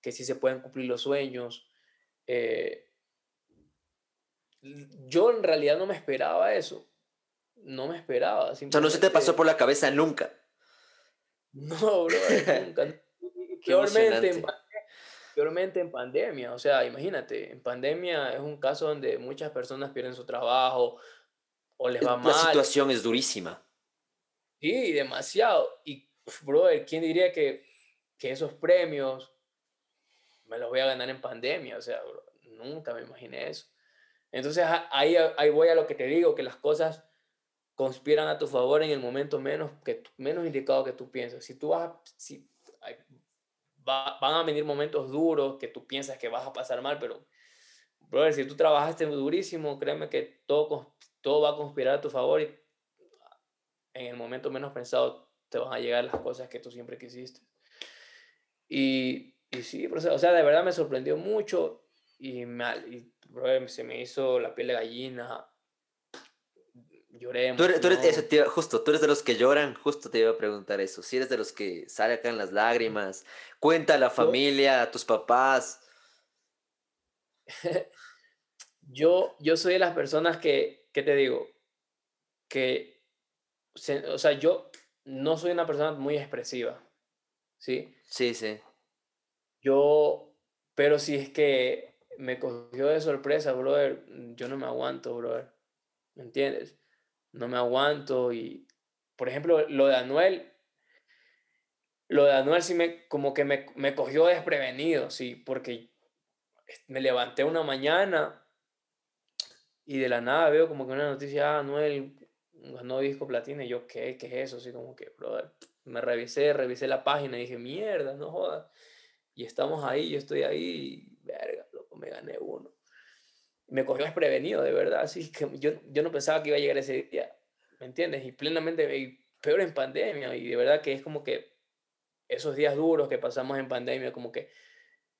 que sí se pueden cumplir los sueños. Eh, yo en realidad no me esperaba eso. No me esperaba. O sea, no se te pasó por la cabeza nunca. No, bro, nunca. peormente, en, peormente en pandemia. O sea, imagínate, en pandemia es un caso donde muchas personas pierden su trabajo o les va mal. La situación es durísima. Sí, demasiado. Y, brother, ¿quién diría que, que esos premios me los voy a ganar en pandemia? O sea, nunca me imaginé eso. Entonces ahí, ahí voy a lo que te digo, que las cosas conspiran a tu favor en el momento menos, que, menos indicado que tú piensas. Si tú vas si, va, van a venir momentos duros que tú piensas que vas a pasar mal, pero, brother, si tú trabajaste durísimo, créeme que todo, todo va a conspirar a tu favor y en el momento menos pensado te van a llegar las cosas que tú siempre quisiste. Y, y sí, o sea, de verdad me sorprendió mucho y, me, y se me hizo la piel de gallina Lloremos. Tú eres, justo, tú eres de los que lloran, justo te iba a preguntar eso. Si eres de los que sacan las lágrimas, cuenta a la familia, a tus papás. yo, yo soy de las personas que, ¿qué te digo? Que, o sea, yo no soy una persona muy expresiva, ¿sí? Sí, sí. yo, pero si es que me cogió de sorpresa, brother, yo no me aguanto, brother. ¿Me entiendes? No me aguanto y, por ejemplo, lo de Anuel, lo de Anuel sí me, como que me, me cogió desprevenido, sí, porque me levanté una mañana y de la nada veo como que una noticia, ah, Anuel ganó disco platino y yo, ¿qué? ¿Qué es eso? Así como que, brother, me revisé, revisé la página y dije, mierda, no jodas. Y estamos ahí, yo estoy ahí, y, verga, me gané uno. Me cogió desprevenido, de verdad, así que yo, yo no pensaba que iba a llegar ese día, ¿me entiendes? Y plenamente, y peor en pandemia, y de verdad que es como que esos días duros que pasamos en pandemia, como que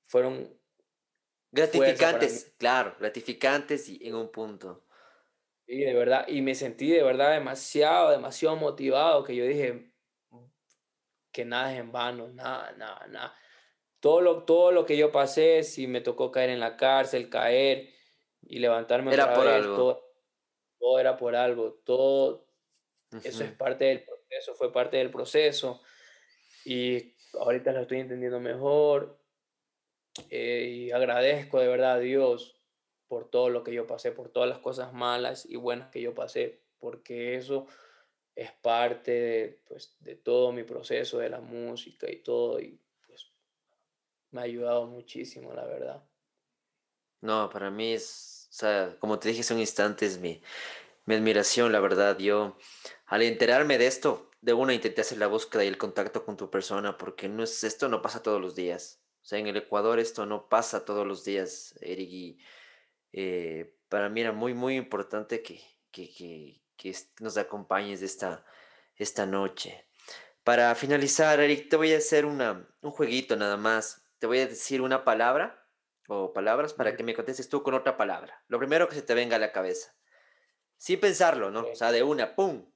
fueron... Gratificantes, claro, gratificantes y en un punto. Sí, de verdad, y me sentí de verdad demasiado, demasiado motivado, que yo dije que nada es en vano, nada, nada, nada. Todo lo, todo lo que yo pasé, si me tocó caer en la cárcel, caer y levantarme era por algo. Todo, era por algo, todo, eso es parte del proceso, fue parte del proceso y ahorita lo estoy entendiendo mejor eh, y agradezco de verdad a Dios por todo lo que yo pasé, por todas las cosas malas y buenas que yo pasé, porque eso es parte de, pues, de todo mi proceso de la música y todo, y me ha ayudado muchísimo, la verdad. No, para mí es, o sea, como te dije hace un mi, mi admiración, la verdad. Yo, al enterarme de esto, de una intenté hacer la búsqueda y el contacto con tu persona, porque no es, esto no pasa todos los días. O sea, en el Ecuador esto no pasa todos los días, Eric. Y eh, para mí era muy, muy importante que, que, que, que nos acompañes esta, esta noche. Para finalizar, Eric, te voy a hacer una, un jueguito nada más. Te voy a decir una palabra o palabras para que me contestes tú con otra palabra. Lo primero que se te venga a la cabeza. Sin pensarlo, ¿no? O sea, de una, ¡pum!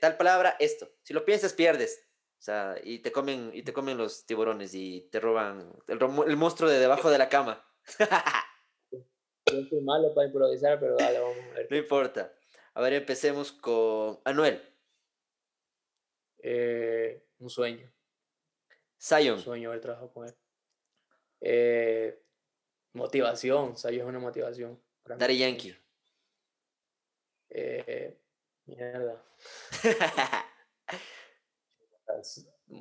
tal palabra, esto. Si lo piensas, pierdes. O sea, y te comen, y te comen los tiburones y te roban el, monstruo de debajo de la cama. Yo soy malo para improvisar, pero dale, vamos a ver. No importa. A ver, empecemos con Anuel. Eh, un sueño. Zion. Un sueño haber trabajado con él. Eh, motivación. Zion es una motivación. Daddy Yankee. Eh, Mierda.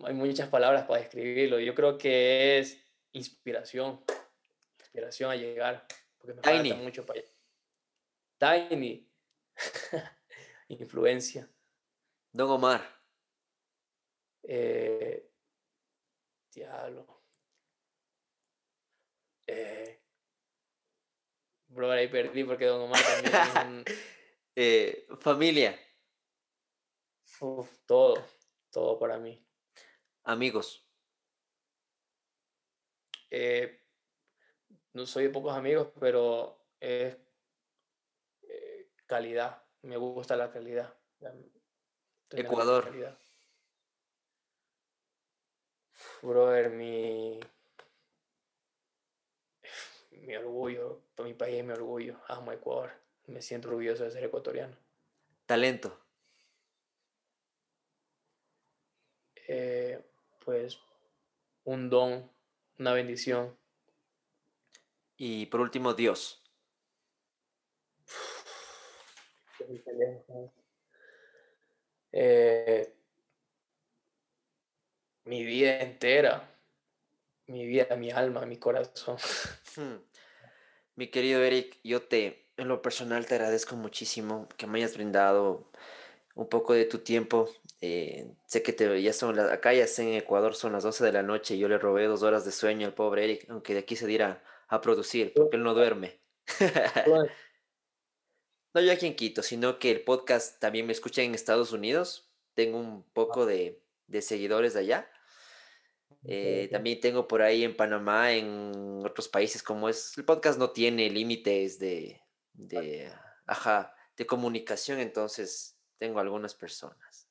Hay muchas palabras para describirlo. Yo creo que es inspiración. Inspiración a llegar. Porque me Tiny. falta mucho para allá. Tiny. Influencia. Don Omar. Eh, diablo. Eh, bro, ahí perdí porque Don Omar también es un Eh, familia. todo, todo para mí. Amigos. Eh, no soy de pocos amigos, pero es eh, calidad. Me gusta la calidad. Ecuador. Brother, mi, mi orgullo, todo mi país es mi orgullo. Amo Ecuador me siento orgulloso de ser ecuatoriano. Talento. Eh, pues un don, una bendición. Y por último, Dios. Eh, mi vida entera, mi vida, mi alma, mi corazón. Hmm. Mi querido Eric, yo te en lo personal te agradezco muchísimo que me hayas brindado un poco de tu tiempo. Eh, sé que te, ya son las, acá ya en Ecuador son las 12 de la noche y yo le robé dos horas de sueño al pobre Eric, aunque de aquí se diera a producir, porque él no duerme. no yo aquí en Quito, sino que el podcast también me escucha en Estados Unidos. Tengo un poco de, de seguidores de allá. Eh, también tengo por ahí en Panamá, en otros países, como es, el podcast no tiene límites de, de, ajá, de comunicación, entonces tengo algunas personas.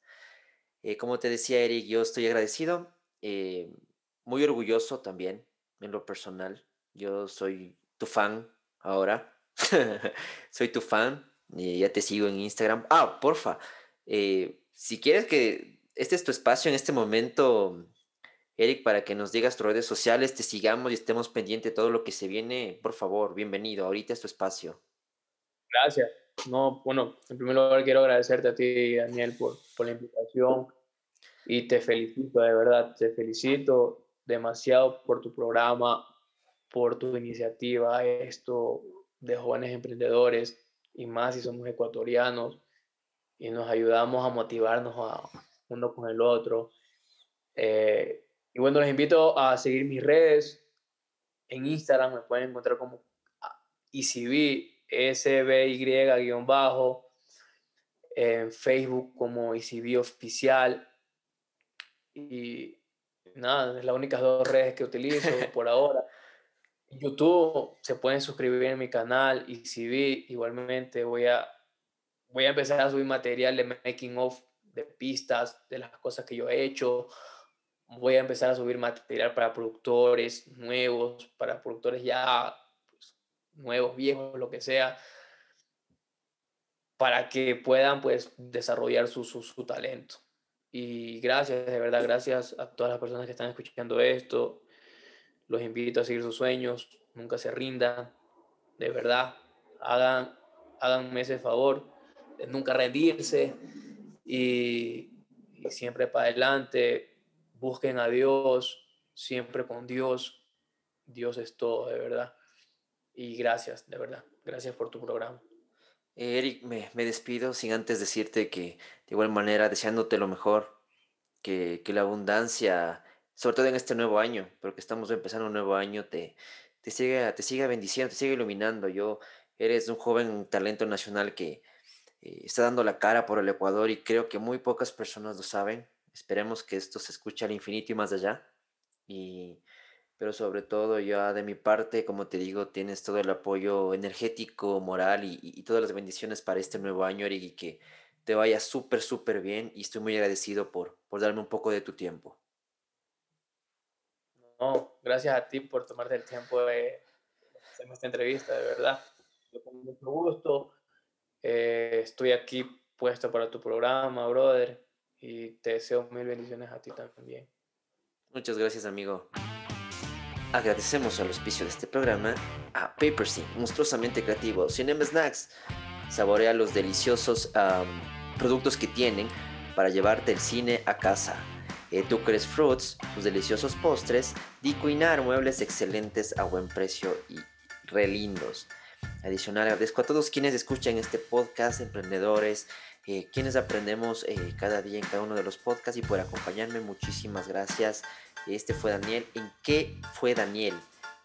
Eh, como te decía Eric, yo estoy agradecido, eh, muy orgulloso también en lo personal. Yo soy tu fan ahora, soy tu fan, y ya te sigo en Instagram. Ah, porfa, eh, si quieres que este es tu espacio en este momento, Eric, para que nos digas tus redes sociales, te sigamos y estemos pendientes de todo lo que se viene. Por favor, bienvenido. Ahorita es tu espacio. Gracias. No, bueno, en primer lugar quiero agradecerte a ti, Daniel, por, por la invitación y te felicito, de verdad, te felicito demasiado por tu programa, por tu iniciativa, esto de jóvenes emprendedores y más si somos ecuatorianos y nos ayudamos a motivarnos a, uno con el otro. Eh, y bueno, les invito a seguir mis redes. En Instagram me pueden encontrar como ECB, SBY-bajo. En Facebook como ECB Oficial. Y nada, es las únicas dos redes que utilizo por ahora. En YouTube se pueden suscribir en mi canal ECB. Igualmente voy a, voy a empezar a subir material de making of, de pistas, de las cosas que yo he hecho. Voy a empezar a subir material para productores nuevos, para productores ya pues, nuevos, viejos, lo que sea, para que puedan pues desarrollar su, su, su talento. Y gracias, de verdad, gracias a todas las personas que están escuchando esto. Los invito a seguir sus sueños, nunca se rindan, de verdad, hagan, háganme ese favor nunca rendirse y siempre para adelante, busquen a Dios, siempre con Dios. Dios es todo, de verdad. Y gracias, de verdad. Gracias por tu programa. Eric, me, me, despido sin antes decirte que de igual manera deseándote lo mejor, que, que, la abundancia, sobre todo en este nuevo año, porque estamos empezando un nuevo año, te, te, siga, te siga bendiciendo, te siga iluminando. Yo, eres un joven talento nacional que eh, está dando la cara por el Ecuador y creo que muy pocas personas lo saben. Esperemos que esto se escuche al infinito y más allá. Y pero sobre todo ya de mi parte, como te digo, tienes todo el apoyo energético, moral y, todas las bendiciones para este nuevo año, Eric, y que te vaya súper, súper bien y estoy muy agradecido por, por darme un poco de tu tiempo. No, gracias a ti por tomarte el tiempo de hacerme esta entrevista, de verdad. Yo con mucho gusto eh, estoy aquí puesto para tu programa, brother, y te deseo mil bendiciones a ti también. Muchas gracias, amigo. Agradecemos al auspicio de este programa a Papersy, monstruosamente creativo, Cinema Snacks. Saborea los deliciosos productos que tienen para llevarte el cine a casa. Eh, Fruits, sus deliciosos postres. Dicuinar, muebles excelentes a buen precio y re lindos. Adicional, agradezco a todos quienes escuchan este podcast, emprendedores, eh, quienes aprendemos eh, cada día en cada uno de los podcasts y por acompañarme. Muchísimas gracias. Este fue Daniel. ¿En qué fue Daniel?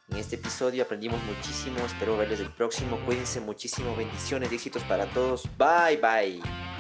En este episodio aprendimos muchísimo. Espero verles el próximo. Cuídense muchísimo. Bendiciones, éxitos para todos. Bye, bye.